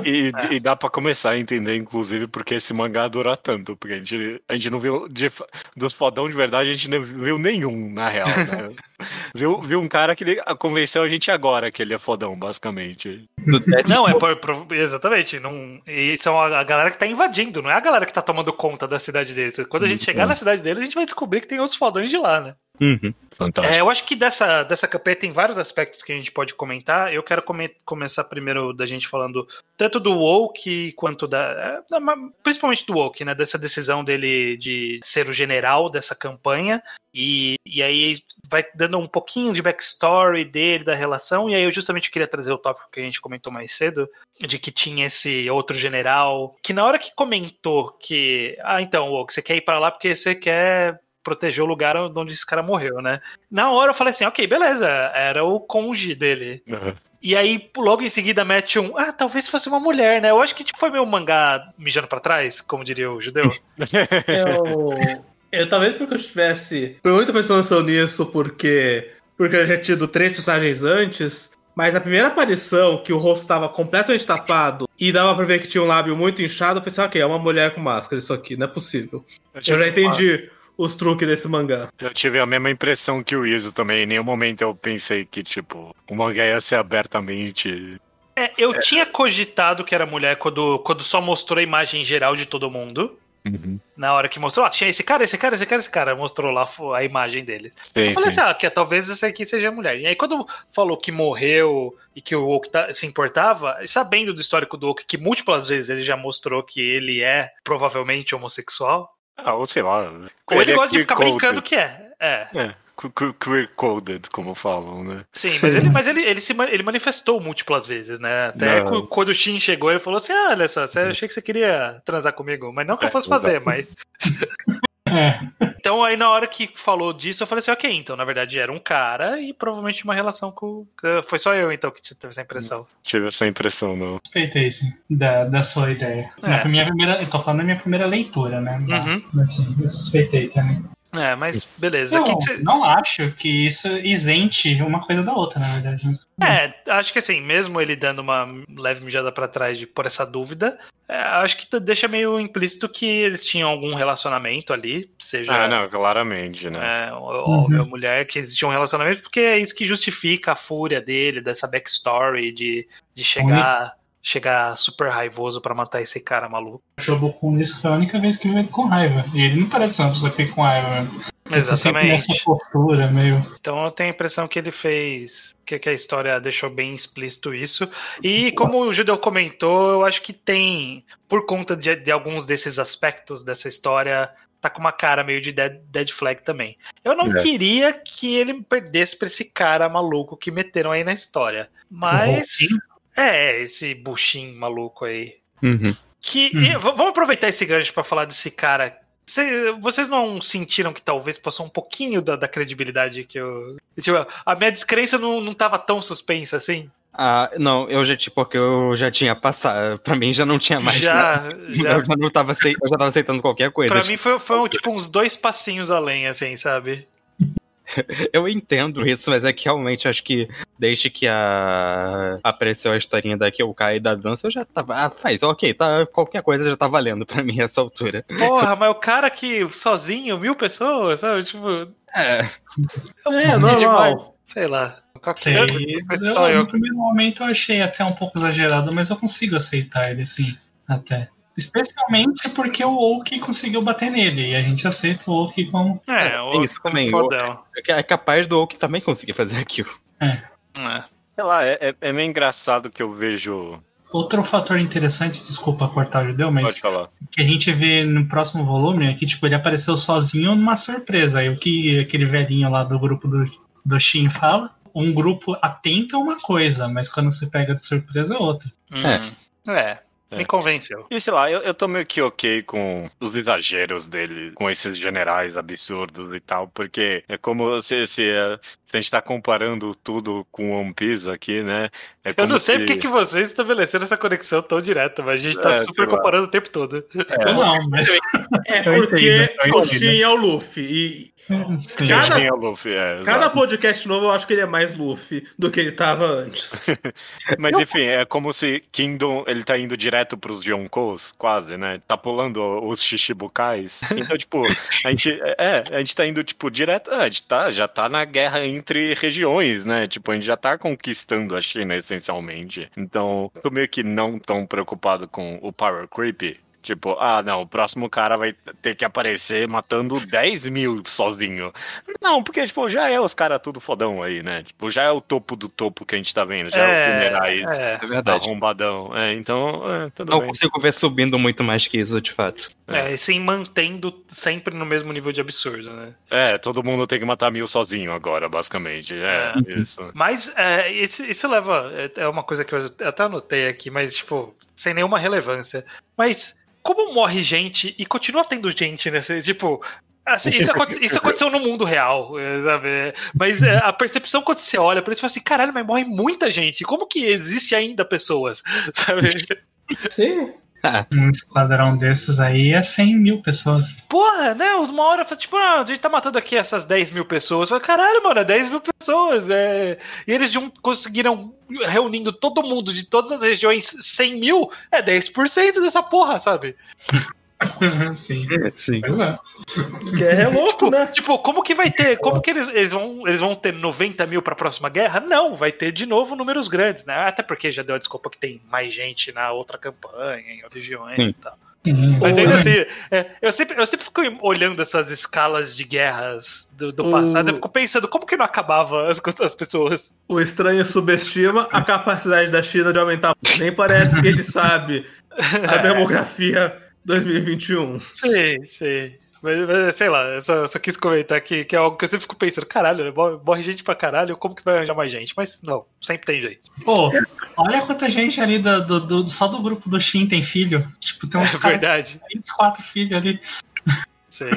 e- e dá pra começar a entender, inclusive, porque esse mangá dura tanto. Porque a gente, a gente não viu. de- dos fodão de verdade, a gente não viu nenhum, na real. né? Viu, viu um cara que ele convenceu a gente agora que ele é fodão, basicamente. Não, é por, por- exatamente. Não, e são a, a galera que tá invadindo, não é a galera que tá tomando conta da cidade deles. Quando a gente chegar na cidade deles, a gente vai descobrir que tem os fodões de lá, né? Uhum. Fantástico. É, eu acho que dessa, dessa campanha tem vários aspectos que a gente pode comentar. Eu quero come- começar primeiro da gente falando tanto do Woke quanto da. é, da- Principalmente do Woke, né? Dessa decisão dele de ser o general dessa campanha. E, e aí vai dando um pouquinho de backstory dele, da relação. E aí eu justamente queria trazer o tópico que a gente comentou mais cedo, de que tinha esse outro general. Que na hora que comentou que. Ah, então, Woke, você quer ir para lá porque você quer proteger o lugar onde esse cara morreu, né? Na hora eu falei assim, ok, beleza, era o conge dele. Uhum. E aí, logo em seguida, mete um, ah, talvez fosse uma mulher, né? Eu acho que tipo, foi meio mangá mijando pra trás, como diria o judeu. Eu. Eu talvez porque eu estivesse muito prestando atenção nisso, porque. Porque eu já tinha tido três personagens antes. Mas a primeira aparição, que o rosto estava completamente tapado e dava pra ver que tinha um lábio muito inchado, eu pensei, ok, é uma mulher com máscara, isso aqui, não é possível. Eu já entendi os truques desse mangá. Eu tive a mesma impressão que o Iso também. Em nenhum momento eu pensei que, tipo, o mangá ia ser abertamente. É, eu tinha cogitado que era mulher quando, quando só mostrou a imagem geral de todo mundo. Na hora que mostrou, ah, tinha esse cara, esse cara, esse cara, esse cara, mostrou lá a imagem dele. Sim, Eu falei sim. assim, ah, que talvez essa aqui seja mulher. E aí, quando falou que morreu e que o Oak tá- se importava, sabendo do histórico do Oak, que múltiplas vezes ele já mostrou que ele é provavelmente homossexual, Ah, ou sei lá. ou ele é gosta de ficar brincando que é. É, É, que- que- queer-coded, como falam, né? sim, Sim. mas, ele, mas ele, ele, se, ele manifestou múltiplas vezes, né? Até Não. quando o Shin chegou, ele falou assim: ah, olha só, você achei que você queria transar comigo, mas não que eu É, fosse fazer, mas. É. Então aí na hora que falou disso, eu falei assim, ok, então na verdade era um cara e provavelmente uma relação com. Foi só eu então que teve essa impressão. Tive essa impressão, não. Respeitei, sim, da, da sua ideia. É. Na minha primeira, eu tô falando da minha primeira leitura, né? Uhum. Mas, assim, eu suspeitei também. É, mas beleza. Eu que que cê- não acho que isso isente uma coisa da outra, na verdade. É, acho que assim, mesmo ele dando uma leve mijada pra trás de por essa dúvida, é, acho que deixa meio implícito que eles tinham algum relacionamento ali, seja Ah, não, claramente, né? é, o- homem ou mulher, que eles tinham um relacionamento, porque é isso que justifica a fúria dele, dessa backstory de, de chegar, chegar super raivoso pra matar esse cara maluco. O Shobokun isso foi a única vez que ele com raiva. E ele não parece ser uma pessoa que fica com raiva. mesmo. Ele tá Exatamente. nessa postura meio. Então eu tenho a impressão que ele fez. Que, que a história deixou bem explícito isso. E como o Judeu comentou, eu acho que tem, por conta de, de alguns desses aspectos dessa história, tá com uma cara meio de dead, dead flag também. Eu não É. queria que ele perdesse pra esse cara maluco que meteram aí na história. Mas. É, esse buchinho maluco aí. Uhum. Que, Hum. e, v- vamos aproveitar esse gancho pra falar desse cara. Cê- vocês não sentiram que talvez passou um pouquinho da, da credibilidade que eu. Tipo, a minha descrença não, não tava tão suspensa assim? Ah, não, eu já, tipo, porque eu já tinha passado. Pra mim já não tinha mais. nada. já, já. Eu já não tava eu já tava aceitando qualquer coisa. Pra mim foi, foi tipo uns dois passinhos além, assim, sabe? Eu entendo isso, mas é que realmente acho que desde que a apareceu a historinha da Kyoukai e da dança, eu já tava. Ah, faz, ok, tá, qualquer coisa já tá valendo pra mim essa altura. Porra, mas o cara que sozinho, mil pessoas, sabe? Tipo, É, É, demais. normal. sei lá. Sei. eu- Eu, só eu. No primeiro momento eu achei até um pouco exagerado, mas eu consigo aceitar ele assim, até. Especialmente porque o Oki conseguiu bater nele. E a gente aceita o Oki como. É, o isso também, fodão. é capaz do Oki também conseguir fazer aquilo. É. Sei lá, é, é- é meio engraçado que eu vejo. Outro fator interessante, desculpa cortar o judeu, mas Pode falar. que a gente vê no próximo volume é que tipo, ele apareceu sozinho numa surpresa. Aí o que aquele velhinho lá do grupo do, do Shin fala? Um grupo atento é uma coisa, mas quando você pega de surpresa é outra. Hum. É. Me É. convenceu. E sei lá, eu, eu tô meio que ok com os exageros dele, com esses generais absurdos e tal, porque é como se, se, eh, se a gente tá comparando tudo com One Piece aqui, né? É Eu não sei se- porque que vocês estabeleceram essa conexão tão direta, mas a gente tá É, super comparando o tempo todo. Eu não, mas. É porque o. Shin é o Luffy. Sim. Cada- é o Luffy, é, E cada podcast novo eu acho que ele é mais Luffy do que ele tava antes. Mas enfim, é como se Kingdom ele tá indo direto pros Yonkous, quase, né? Tá pulando os Shishibukais. Então, tipo, a gente, é, a gente tá indo, tipo, direto. é, a gente tá, já tá na guerra entre regiões, né? Tipo, a gente já tá conquistando a China, essencialmente. Então, tô meio que não tão preocupado com o Power Creep. Tipo, ah, não, o próximo cara vai ter que aparecer matando 10 mil sozinho. Não, porque, tipo, já é os caras tudo fodão aí, né? Tipo, já é o topo do topo que a gente tá vendo. Já é, os generais é. É verdade. arrombadão. É, então, é, tudo Não bem. consigo ver subindo muito mais que isso, de fato. É, e sim, mantendo sempre no mesmo nível de absurdo, né? É, todo mundo tem que matar mil sozinho agora, basicamente. É, isso. Mas é, isso, isso leva. É uma coisa que eu até anotei aqui, mas, tipo, sem nenhuma relevância. Mas como morre gente e continua tendo gente nesse. Tipo. assim, isso, aconte- isso aconteceu no mundo real, é, sabe? Mas é, a percepção quando você olha pra isso, você fala assim: caralho, mas morre muita gente. Como que existe ainda pessoas? Sabe? Sim. Um esquadrão desses aí é 100 mil pessoas. Porra, né? Uma hora, tipo, ah, a gente tá matando aqui essas 10 mil pessoas. Eu falei, Caralho, mano, é 10 mil pessoas. É... E eles jun- conseguiram, reunindo todo mundo de todas as regiões, 100 mil, é 10% dessa porra, sabe? Sim. Sim. Pois é. Que é louco, né? Tipo, como que vai ter? Como que eles, eles, vão, eles vão ter 90 mil pra próxima guerra? Não, vai ter de novo números grandes, né? Até porque já deu a desculpa que tem mais gente na outra campanha, em outras regiões Sim. e tal. Sim. Mas O- ainda assim, é, eu, sempre, eu sempre fico olhando essas escalas de guerras do, do O- passado, eu fico pensando como que não acabava as, as pessoas. O estranho subestima a capacidade da China de aumentar. Nem parece que ele sabe a demografia 2021. Sim, sim. Mas, mas, sei lá, eu só, só quis comentar aqui, que é algo que eu sempre fico pensando, caralho, né, morre gente pra caralho, como que vai arranjar mais gente? Mas não, sempre tem jeito. Pô, olha quanta gente ali do, do- do- só do grupo do Shin tem filho. Tipo, tem uns É verdade. 24 filhos ali. Sim.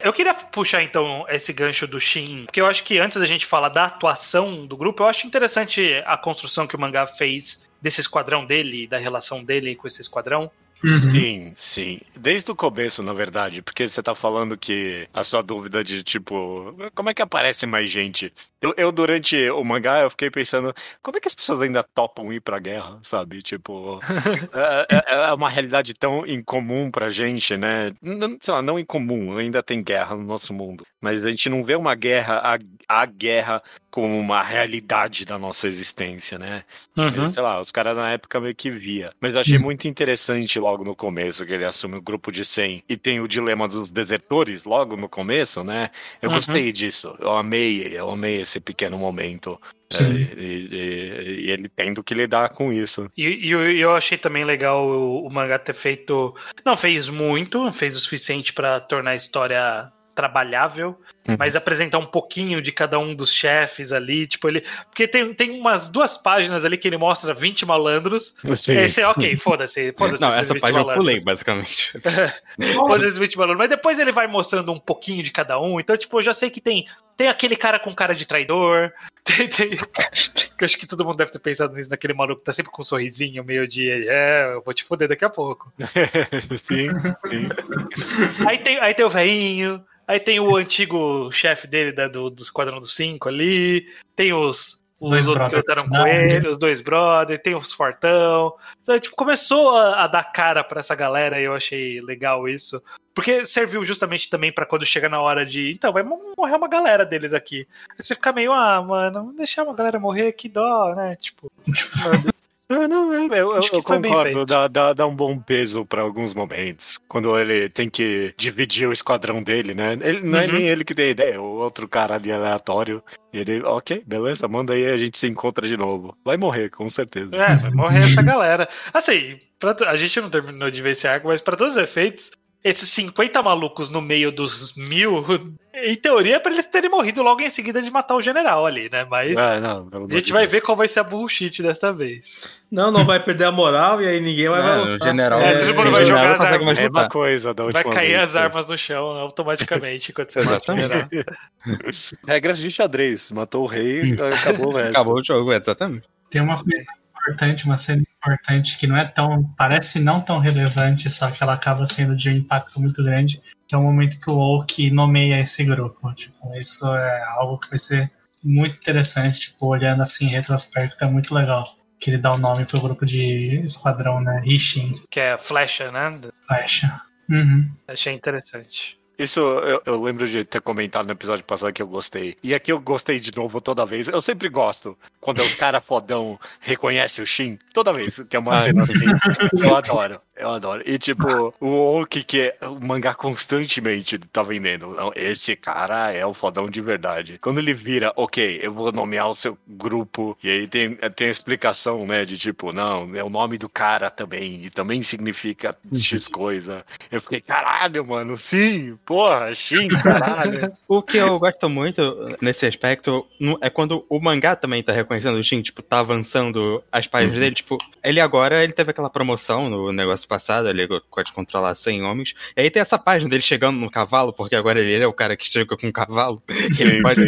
Eu queria puxar então esse gancho do Shin, porque eu acho que antes da gente falar da atuação do grupo, eu acho interessante a construção que o mangá fez desse esquadrão dele, da relação dele com esse esquadrão. Uhum. Sim, sim. Desde o começo, na verdade, porque você tá falando que a sua dúvida de tipo, como é que aparece mais gente? Eu, eu, durante o mangá, eu fiquei pensando, como é que as pessoas ainda topam ir pra guerra, sabe? Tipo, é, é- é uma realidade tão incomum pra gente, né? Não, sei lá, não incomum, ainda tem guerra no nosso mundo. Mas a gente não vê uma guerra, a, a guerra como uma realidade da nossa existência, né? Uhum. Sei lá, os caras na época meio que via. Mas eu achei muito interessante logo no começo que ele assume o grupo de 100 e tem o dilema dos desertores logo no começo, né? Eu Uhum. gostei disso. Eu amei, eu amei esse pequeno momento. É, e, e- e ele tendo que lidar com isso. E, e eu, eu achei também legal o, o mangá ter feito. Não fez muito, fez o suficiente pra tornar a história trabalhável, Uhum. mas apresentar um pouquinho de cada um dos chefes ali, tipo ele, porque tem, tem umas duas páginas ali que ele mostra 20 malandros. Sim. Esse é ok, foda-se, foda-se. Não, essa 20 página eu malandros. pulei, basicamente. Foda-se esses 20 malandros. Mas depois ele vai mostrando um pouquinho de cada um, então tipo, eu já sei que tem tem aquele cara com cara de traidor, tem, tem... Eu acho que todo mundo deve ter pensado nisso, naquele maluco que tá sempre com um sorrisinho, meio de, é, eu vou te foder daqui a pouco. sim, sim. Aí tem, aí tem o velhinho, aí tem o antigo chefe dele da- do, do Esquadrão dos Cinco ali, tem os, os Dois outros da com ele, os dois brothers, tem os fortão. Então, tipo, começou a, a dar cara pra essa galera e eu achei legal isso. Porque serviu justamente também pra quando chega na hora de. Então, vai mo- morrer uma galera deles aqui. Aí você fica meio, ah, mano, vamos deixar uma galera morrer, que dó, né? Tipo, Não, não, eu, eu, eu concordo, dá, dá, dá um bom peso pra alguns momentos. Quando ele tem que dividir o esquadrão dele, né? Ele, não é Uhum. nem ele que tem ideia, é o outro cara ali aleatório. Ele, ok, beleza, manda aí, a gente se encontra de novo. Vai morrer, com certeza. É, vai morrer essa galera. Assim, pra a gente não terminou de ver esse arco, mas pra todos os efeitos, esses 50 malucos no meio dos mil, em teoria é pra eles terem morrido logo em seguida de matar o general ali, né? Mas É, não, a gente vai ver qual vai ser a bullshit dessa vez. Não, não vai perder a moral e aí ninguém vai, vai É, o general, É, todo mundo vai jogar general as armas. Mesma lutar. coisa da última Vai cair vez, as né? armas no chão automaticamente quando você mata o general. Regras de xadrez. Matou o rei, acabou o resto. Acabou o jogo, exatamente. Tem uma coisa importante, uma cena importante que não é tão. parece não tão relevante, só que ela acaba sendo de um impacto muito grande, que é o momento que o Oak nomeia esse grupo. Tipo, isso é algo que vai ser muito interessante, tipo, olhando assim em retrospecto, é muito legal. Que ele dá o nome pro grupo de esquadrão, né? Ishin, Que é a flecha, né? flecha. Uhum. Achei interessante. Isso eu, eu lembro de ter comentado no episódio passado que eu gostei. E aqui eu gostei de novo toda vez. Eu sempre gosto quando os cara fodão reconhece o Shin. Toda vez que é uma Ah, cena assim. Eu adoro. Eu adoro. E tipo, o Oki que é o mangá constantemente tá vendendo. Não, esse cara é o fodão de verdade. Quando ele vira, ok, eu vou nomear o seu grupo. E aí tem, tem a explicação, né? De tipo, não, é o nome do cara também. E também significa X coisa. Eu fiquei, caralho, mano, sim, porra, Shin, caralho. O que eu gosto muito nesse aspecto é quando o mangá também tá reconhecendo o Shin, tipo, tá avançando as páginas dele, tipo, ele agora, ele teve aquela promoção no negócio passado, ele pode controlar 100 homens, e aí tem essa página dele chegando no cavalo, porque agora ele é o cara que chega com o cavalo, que ele pode...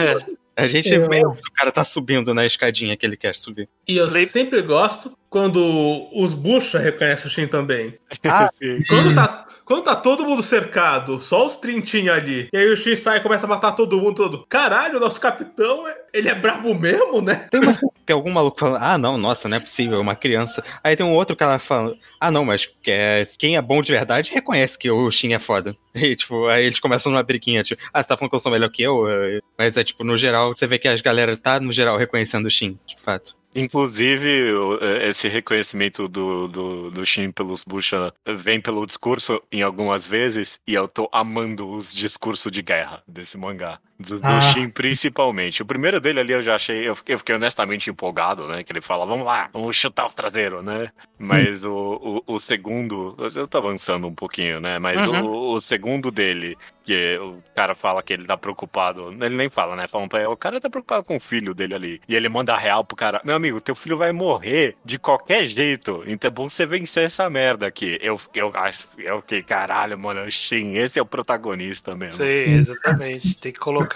É. A gente Eu- vê o que o cara tá subindo na escadinha que ele quer subir. E eu Lem- sempre gosto quando os bucha reconhecem o Shin também. Ah, Sim. Quando tá, quando tá todo mundo cercado, só os trintinhos ali, e aí o Shin sai e começa a matar todo mundo, todo. Caralho, o nosso capitão, ele é brabo mesmo, né? Tem, uma- tem algum maluco falando, ah, não, nossa, não é possível, é uma criança. Aí tem um outro cara falando, ah, não, mas é- quem é bom de verdade reconhece que o Shin é foda. E, tipo, aí eles começam numa briquinha, tipo, ah, você tá falando que eu sou melhor que eu? É, Mas é, tipo, no geral, você vê que as galera tá, no geral, reconhecendo o Shin, de fato. Inclusive, eh, esse reconhecimento do, do, do Shin pelos Bucha vem pelo discurso em algumas vezes, e eu tô amando os discursos de guerra desse mangá. Do, do Ah. Shin, principalmente. O primeiro dele ali eu já achei, eu fiquei, eu fiquei honestamente empolgado, né? Que ele fala, vamos lá, vamos chutar os traseiros, né? Mas o, o, o segundo, eu tô avançando um pouquinho, né? Mas Uhum. o, o segundo dele, que o cara fala que ele tá preocupado, ele nem fala, né? Falam pra ele, o cara tá preocupado com o filho dele ali. E ele manda a real pro cara, meu amigo, teu filho vai morrer de qualquer jeito, então é bom você vencer essa merda aqui. Eu, eu acho, eu fiquei, caralho, mano, Shin, esse é o protagonista mesmo. Sim, exatamente. Tem que colocar,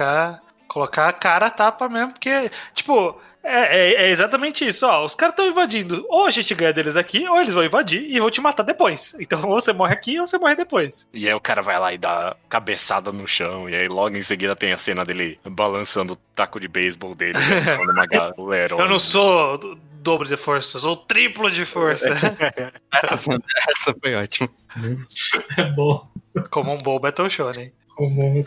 colocar a cara a tapa mesmo, porque, tipo, É, é- é exatamente isso, ó. Os caras estão invadindo. Ou a gente ganha deles aqui, ou eles vão invadir e vão te matar depois. Então, ou você morre aqui, ou você morre depois. E aí o cara vai lá e dá cabeçada no chão. E aí logo em seguida tem a cena dele balançando o taco de beisebol dele. né, uma galera. Eu não sou do- dobro de força, eu sou triplo de força. Essa, essa foi ótima. É bom. Como um bom Battle Shonen. Como.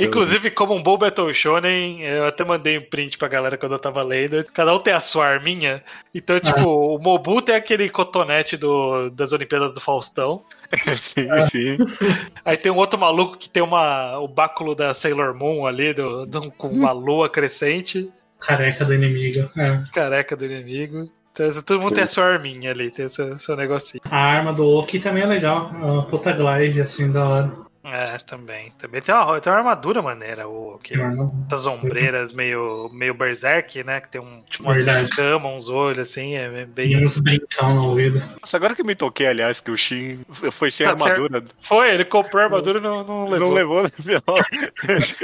Inclusive, como um bom Battle Shonen, eu até mandei um print pra galera quando eu tava lendo. Cada um tem a sua arminha. Então, tipo, o Mobu tem aquele cotonete do, das Olimpíadas do Faustão. sim, sim. Aí tem um outro maluco que tem uma, o báculo da Sailor Moon ali, do, do- com uma lua crescente, Careca do inimigo. É. careca do inimigo. Então, todo mundo tem a sua arminha ali, tem o seu, seu negocinho. A arma do Oki também é legal. É uma puta glide, assim, da hora. É, também. Também tem uma, tem uma armadura maneira, o que Arma- essas ombreiras meio, meio berserk, né? Que tem um, tipo umas Verdade. escamas, uns olhos, assim, é E bem. uns brincão no ouvido. Nossa, agora que eu me toquei, aliás, que o Shin foi sem Tá armadura. Foi, ele comprou a armadura e não, não levou. Não levou, né?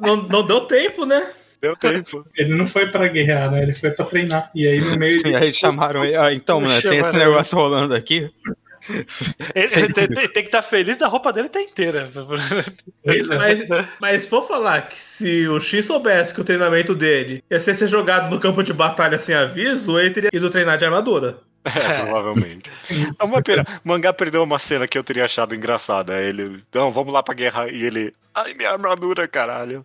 Não, não deu tempo, né? Deu tempo. Ele não foi pra guerrear, né? Ele foi pra treinar. E aí no meio E aí chamaram ele. Ah, então, mano, tem Chamaram esse negócio rolando aqui. Ele, ele tem, tem- tem que estar feliz da roupa dele tá inteira. Mas, mas for falar que se o Shin soubesse que o treinamento dele ia ser ser jogado no campo de batalha sem aviso, ele teria ido treinar de armadura. É, provavelmente. É uma pena. O mangá perdeu uma cena que eu teria achado engraçada. Ele, não, vamos lá pra guerra. E ele, ai, minha armadura, caralho.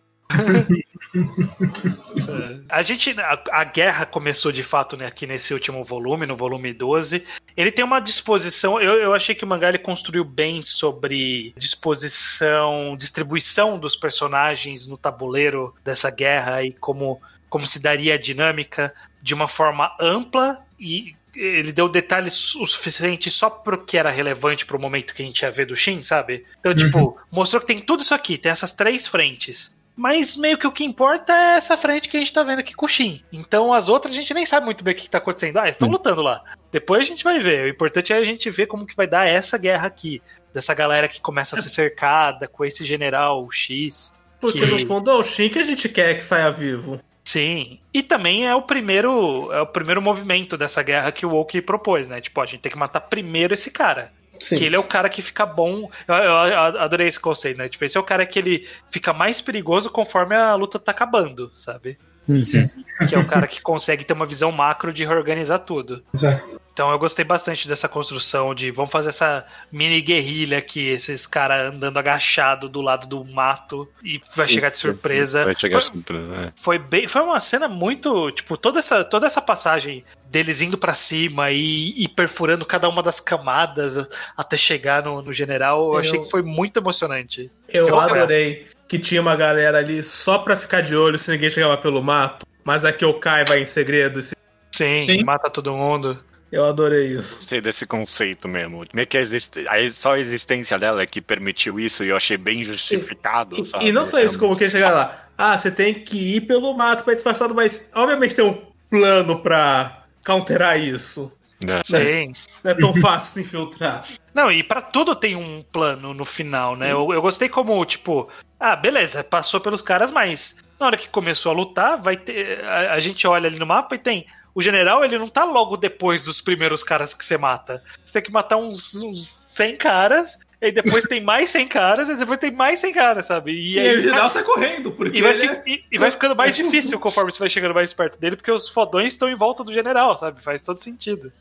A gente. A, a guerra começou de fato né, aqui nesse último volume, no volume 12. Ele tem uma disposição. Eu, eu achei que o mangá ele construiu bem sobre disposição, distribuição dos personagens no tabuleiro dessa guerra e como, como se daria a dinâmica de uma forma ampla e. Ele deu detalhes o suficiente só pro que era relevante pro momento que a gente ia ver do Shin, sabe? Então, tipo, mostrou que tem tudo isso aqui, tem essas três frentes. Mas meio que o que importa é essa frente que a gente tá vendo aqui com o Shin. Então as outras a gente nem sabe muito bem o que tá acontecendo. Ah, eles estão lutando lá. Depois a gente vai ver. O importante é a gente ver como que vai dar essa guerra aqui. Dessa galera que começa a ser cercada com esse general X. Porque Que- no fundo é o Shin que a gente quer que saia vivo. Sim. E também é o primeiro é o primeiro movimento dessa guerra que o Oki propôs, né? Tipo, a gente tem que matar primeiro esse cara. Sim. Que ele é o cara que fica bom. Eu, eu adorei esse conceito, né? Tipo, esse é o cara que ele fica mais perigoso conforme a luta tá acabando, sabe? Sim. Que é o cara que consegue ter uma visão macro de reorganizar tudo. Exato. Então eu gostei bastante dessa construção de vamos fazer essa mini guerrilha aqui, esses caras andando agachado do lado do mato e vai chegar de surpresa. Vai chegar Foi- surpresa, é. foi bem foi uma cena muito tipo toda essa toda essa passagem deles indo pra cima e, e perfurando cada uma das camadas até chegar no, no general eu, Eu- achei que foi muito emocionante Eu Eu- adorei que tinha uma galera ali só pra ficar de olho se ninguém chegava pelo mato. Mas aqui o Kai vai em segredo. sim, Sim. mata todo mundo Eu adorei isso. Gostei desse conceito mesmo. Meio que a, exist... a- só a existência dela é que permitiu isso e eu achei bem justificado. E, sabe? e não só isso, É como que chegar lá. Ah, você tem que ir pelo mato pra ir disfarçado, mas obviamente tem um plano pra counterar isso. É. sim Não é tão fácil se infiltrar. Não, e pra tudo tem um plano no final, né? Eu, eu gostei como, tipo, ah, beleza, passou pelos caras, mas na hora que começou a lutar, vai ter. A, a gente olha ali no mapa e tem. O general, ele não tá logo depois dos primeiros caras que você mata. Você tem que matar uns, uns 100 caras, e depois tem mais 100 caras, e depois tem mais 100 caras, sabe? E, E, aí o geral sai correndo, porque e vai, ele fi- é- e- e vai ficando mais difícil conforme você vai chegando mais perto dele, porque os fodões estão em volta do general, sabe? Faz todo sentido.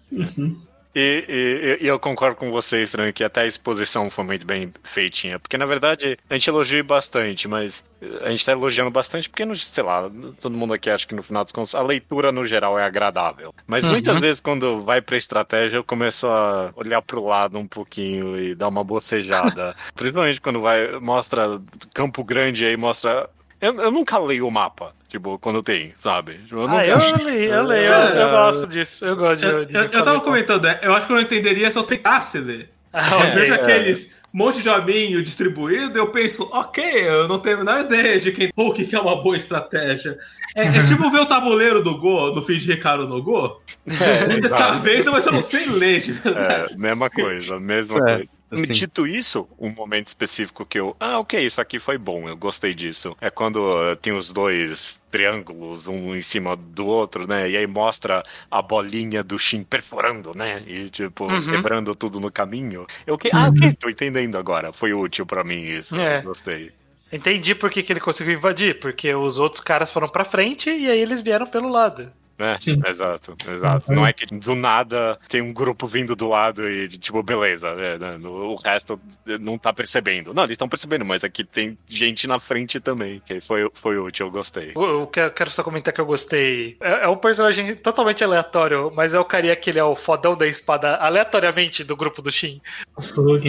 E, e- e eu concordo com você, Estranho, que até a exposição foi muito bem feitinha. Porque, na verdade, a gente elogia bastante, mas a gente tá elogiando bastante porque, sei lá, todo mundo aqui acha que no final dos contos a leitura no geral é agradável. Mas muitas vezes, quando vai pra estratégia, eu começo a olhar pro lado um pouquinho e dar uma bocejada. Principalmente quando vai, mostra Campo Grande aí, mostra. Eu, eu nunca leio o mapa, tipo, quando tem, sabe? Tipo, eu ah, nunca- eu li, eu li, eu, eu gosto disso. Eu gosto de. Eu, de eu, eu tava comentando, é, eu acho que eu não entenderia se eu tentasse ler. Ah, Eu ok. vejo aqueles monte de joguinho distribuído, eu penso, ok, eu não tenho a menor ideia de quem, ou o que é uma boa estratégia. É, é tipo ver o tabuleiro do Go, no fim de Ricardo no Go. É, Você tá vendo, mas eu não sei ler, de verdade. É, mesma coisa, mesma É. coisa. Assim. Dito isso, um momento específico que eu. Ah, ok, isso aqui foi bom, eu gostei disso. É quando uh, tem os dois triângulos, um em cima do outro, né? E aí mostra a bolinha do Shin perforando, né? E, tipo, Uhum. quebrando tudo no caminho. Eu que. Ah, ok, tô entendendo agora. Foi útil pra mim isso. É. Gostei. Entendi por que, que ele conseguiu invadir, porque os outros caras foram pra frente e aí eles vieram pelo lado. Né? Sim. Exato, exato. Não é que do nada tem um grupo vindo do lado e, tipo, beleza, é, né, o resto não tá percebendo. Não, eles estão percebendo, mas aqui tem gente na frente também, que foi, foi útil, eu gostei. Eu eu quero, só comentar que eu gostei. É, é um personagem totalmente aleatório, mas é o carinha que ele é o fodão da espada aleatoriamente do grupo do Shin.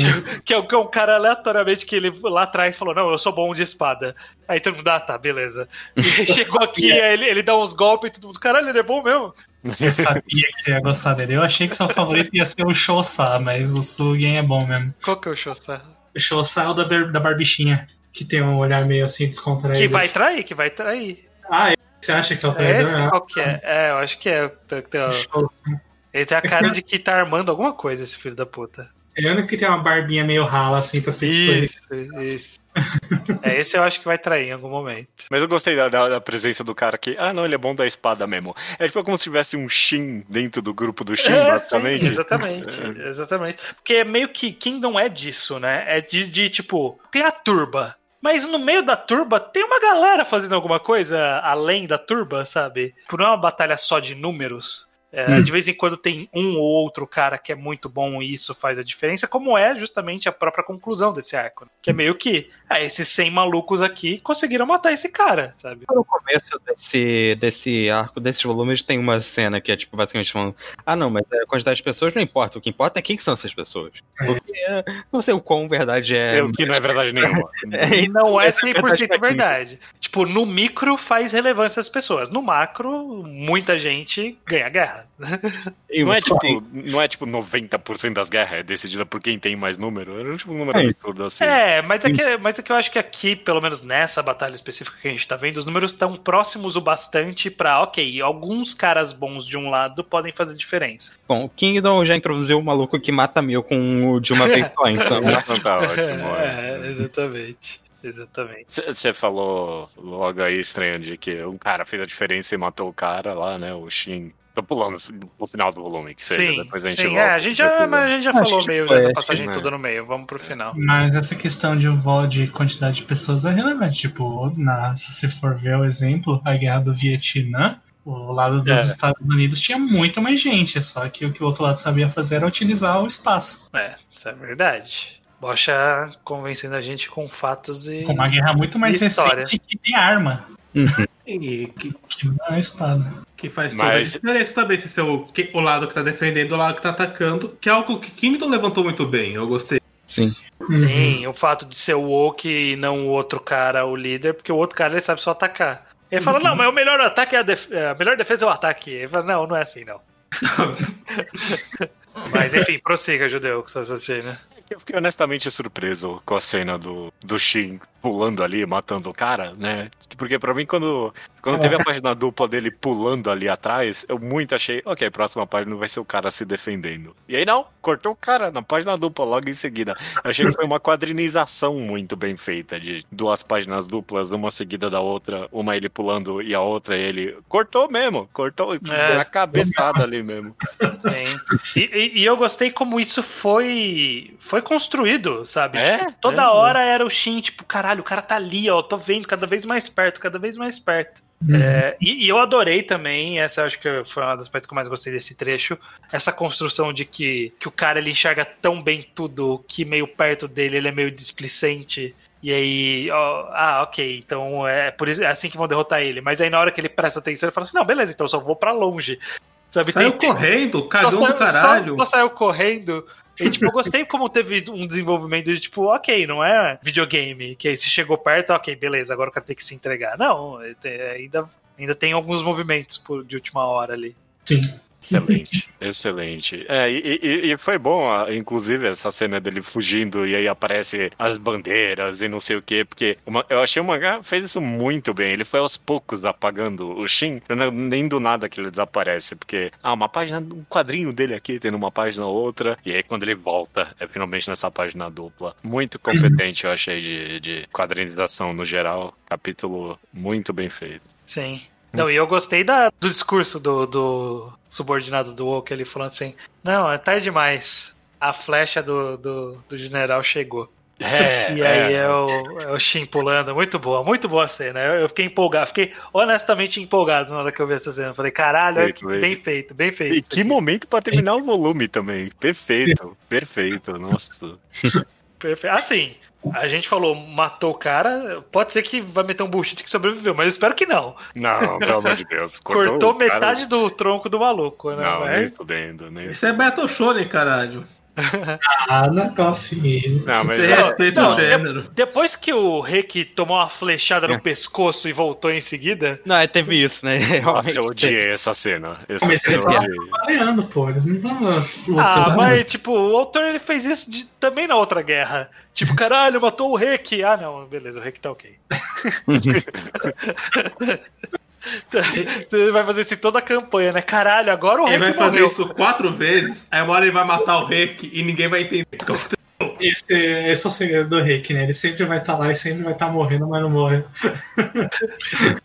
Que é, que é um cara aleatoriamente que ele lá atrás falou: Não, eu sou bom de espada. Aí todo mundo, ah, tá, beleza. E chegou aqui, aí ele, ele dá uns golpes e todo mundo, caralho, ele é bom mesmo. Eu sabia que você ia gostar dele. Eu achei que seu favorito ia ser o Shosa, mas o Sugen é bom mesmo. Qual que é o Shosa? O Shosa é o da, da barbichinha, que tem um olhar meio assim descontraído. Que vai trair, que vai trair. Ah, você acha que é o É traidor? esse? Qual que é? É, eu acho que é. Tem- tem- Ah, Shosa. Ele tem a cara de que tá armando alguma coisa, esse filho da puta. Ele é o único que tem uma barbinha meio rala, assim, tá sempre sorrindo. Isso, isso. É, esse eu acho que vai trair em algum momento. Mas eu gostei da, da- da presença do cara aqui. Ah, não, ele é bom da espada mesmo. É tipo como se tivesse um Shin dentro do grupo do Shin, É, basicamente. sim, exatamente, exatamente. Porque é meio que quem não é disso, né? É de, de, tipo, tem a turba. Mas no meio da turba tem uma galera fazendo alguma coisa além da turba, sabe? Tipo, não é uma batalha só de números. É, De vez em quando tem um ou outro cara que é muito bom e isso faz a diferença, como é justamente a própria conclusão desse arco. né? Que é meio que, ah, esses 100 malucos aqui conseguiram matar esse cara, sabe? No começo desse, desse arco, desses volumes, tem uma cena que é, tipo, basicamente falando: Ah, não, mas a quantidade de pessoas não importa. O que importa é quem que são essas pessoas. Porque é, não sei o quão verdade é. Eu, que não é verdade nenhuma. É, E não é essa 100% técnica. verdade. Tipo, no micro faz relevância às pessoas. No macro, muita gente ganha guerra. E Não é, tipo, não é tipo 90% das guerras é decidida por quem tem mais número. Era tipo um número É. absurdo assim. É, mas é, que, mas é que eu acho que aqui, pelo menos nessa batalha específica que a gente tá vendo, os números estão próximos o bastante pra, ok, alguns caras bons de um lado podem fazer diferença. Bom, o Kingdom já introduziu o maluco que mata mil com o de uma vez só, então. Então tá ótimo. É, exatamente. Exatamente. Você falou logo aí, estranho, de que um cara fez a diferença e matou o cara lá, né? O Shin. Tô pulando o final do volume, que seja. Sim, Depois a gente sim. volta. É, a gente já, mas a gente já Acho falou meio dessa passagem que- toda no meio. Vamos pro final. Mas essa questão de de quantidade de pessoas é relevante. Tipo, na, se você for ver o exemplo, a guerra do Vietnã, o lado dos É. Estados Unidos tinha muito mais gente, só que o que o outro lado sabia fazer era utilizar o espaço. É, isso é verdade. Bocha convencendo a gente com fatos e. Com uma guerra muito mais recente que tem arma, E que, que é espada. que faz toda Mas- a diferença também se é o, que- o lado que tá defendendo o lado que tá atacando, que é algo que Kingdom levantou muito bem, eu gostei. Sim. Uhum. Tem o fato de ser o Woke e não o outro cara o líder, porque o outro cara ele sabe só atacar. Ele fala, não, mas o melhor ataque é a, def- a melhor defesa é o ataque. Ele fala, não, não é assim, não. mas enfim, prossiga, judeu, com seu raciocínio. Eu fiquei honestamente surpreso com a cena do, do Shin pulando ali, matando o cara, né? Porque pra mim, quando, quando teve a página dupla dele pulando ali atrás, eu muito achei, ok, próxima página vai ser o cara se defendendo. E aí não, cortou o cara na página dupla logo em seguida. Eu achei que foi uma quadrinização muito bem feita, de duas páginas duplas, uma seguida da outra, uma ele pulando e a outra ele. Cortou mesmo, cortou É. a cabeçada ali mesmo. E, e- e eu gostei como isso foi foi construído, sabe? É? Tipo, toda É. hora era o Shin, tipo, caralho, o cara tá ali, ó, tô vendo cada vez mais perto, cada vez mais perto. Uhum. É, e, e eu adorei também, essa acho que foi uma das partes que eu mais gostei desse trecho, essa construção de que, que o cara ele enxerga tão bem tudo que meio perto dele ele é meio displicente. E aí, ó, ah, ok, então é por isso é assim que vão derrotar ele. Mas aí na hora que ele presta atenção, ele fala assim: não, beleza, então eu só vou pra longe. Sabe, Saiu tem- correndo, só cagão saiu- do caralho. Só, só saiu correndo. E, tipo, eu gostei como teve um desenvolvimento de, tipo, ok, não é videogame, que aí se chegou perto, ok, beleza, agora o cara tem que se entregar. Não, tem- ainda, ainda tem alguns movimentos de última hora ali. Sim. Excelente, excelente. É, e, e- e foi bom, inclusive, essa cena dele fugindo e aí aparece as bandeiras e não sei o quê, porque uma- eu achei o mangá fez isso muito bem. Ele foi aos poucos apagando o Shin, nem do nada que ele desaparece, porque, ah, uma página, um quadrinho dele aqui, tendo uma página outra, e aí quando ele volta, é finalmente nessa página dupla. Muito competente, eu achei, de, de quadrinização no geral. Capítulo muito bem feito. Sim. Não, e eu gostei da, do discurso do, do subordinado do Woke, ele falando assim: Não, é tarde demais. A flecha do, do, do general chegou. É, E aí é o, é o Shin pulando. Muito boa, muito boa a cena. Eu, eu fiquei empolgado, fiquei honestamente empolgado na hora que eu vi essa cena. Eu Falei, caralho, Feito, bem feito, bem feito. E que aqui. momento pra terminar o volume também. Perfeito, perfeito. Nossa. Perfeito. Assim, a gente falou, matou o cara. Pode ser que vai meter um bullshit que sobreviveu, mas eu espero que não. Não, pelo amor de Deus. Cortou, cara- metade do tronco do maluco, né? Não, Mas- nem fudendo, nem. Isso é Battle Shonen, caralho. Ah, não é assim. Não, mas Você não, respeita não, o gênero. Depois que o Rick tomou uma flechada no pescoço e voltou em seguida. Não, é, teve isso, né? Realmente. eu odiei essa cena. Essa Mas cena ele pô. Eles não estavam Ah, mas tipo, o autor ele fez isso de- também na outra guerra. Tipo, caralho, matou o Rick. Ah, não, beleza, o Rick tá ok. Você vai fazer isso em toda a campanha, né? Caralho, agora o Ele vai fazer morreu. isso quatro vezes, aí uma hora ele vai matar o Rick e ninguém vai entender o que aconteceu. Esse, esse é o segredo do Rick, né? Ele sempre vai estar lá e sempre vai estar morrendo, mas não morre.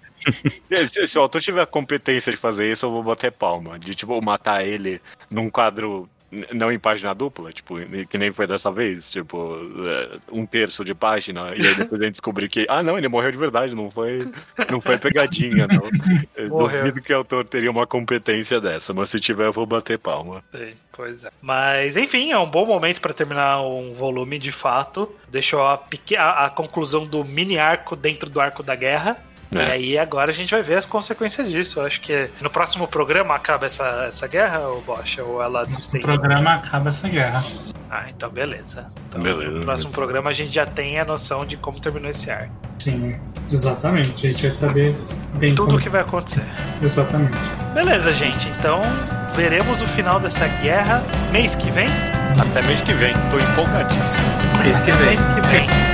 Se, se o autor tiver a competência de fazer isso, eu vou bater palma. De, tipo, matar ele num quadro não em página dupla, tipo, que nem foi dessa vez, tipo, é, um terço de página, e aí depois a gente descobriu que, ah, não, ele morreu de verdade, não foi, não foi pegadinha, não. Eu Morreu. duvido que o autor teria uma competência dessa, mas se tiver, eu vou bater palma. Sim, Pois é. Mas, enfim, é um bom momento pra terminar um volume de fato. Deixou a, a, a conclusão do mini arco dentro do arco da guerra. E É. aí agora a gente vai ver as consequências disso. Eu acho que no próximo programa acaba essa, essa guerra, ou Bosch, ou ela O desistente? programa acaba essa guerra. Ah, então beleza. Então, Beleza, no próximo programa a gente já tem a noção de como terminou esse arco. Sim, exatamente. A gente vai saber bem Tudo o como... que vai acontecer. Exatamente. Beleza, gente. Então veremos o final dessa guerra mês que vem. Até mês que vem, tô empolgadíssimo. Mês que vem. Mês que vem.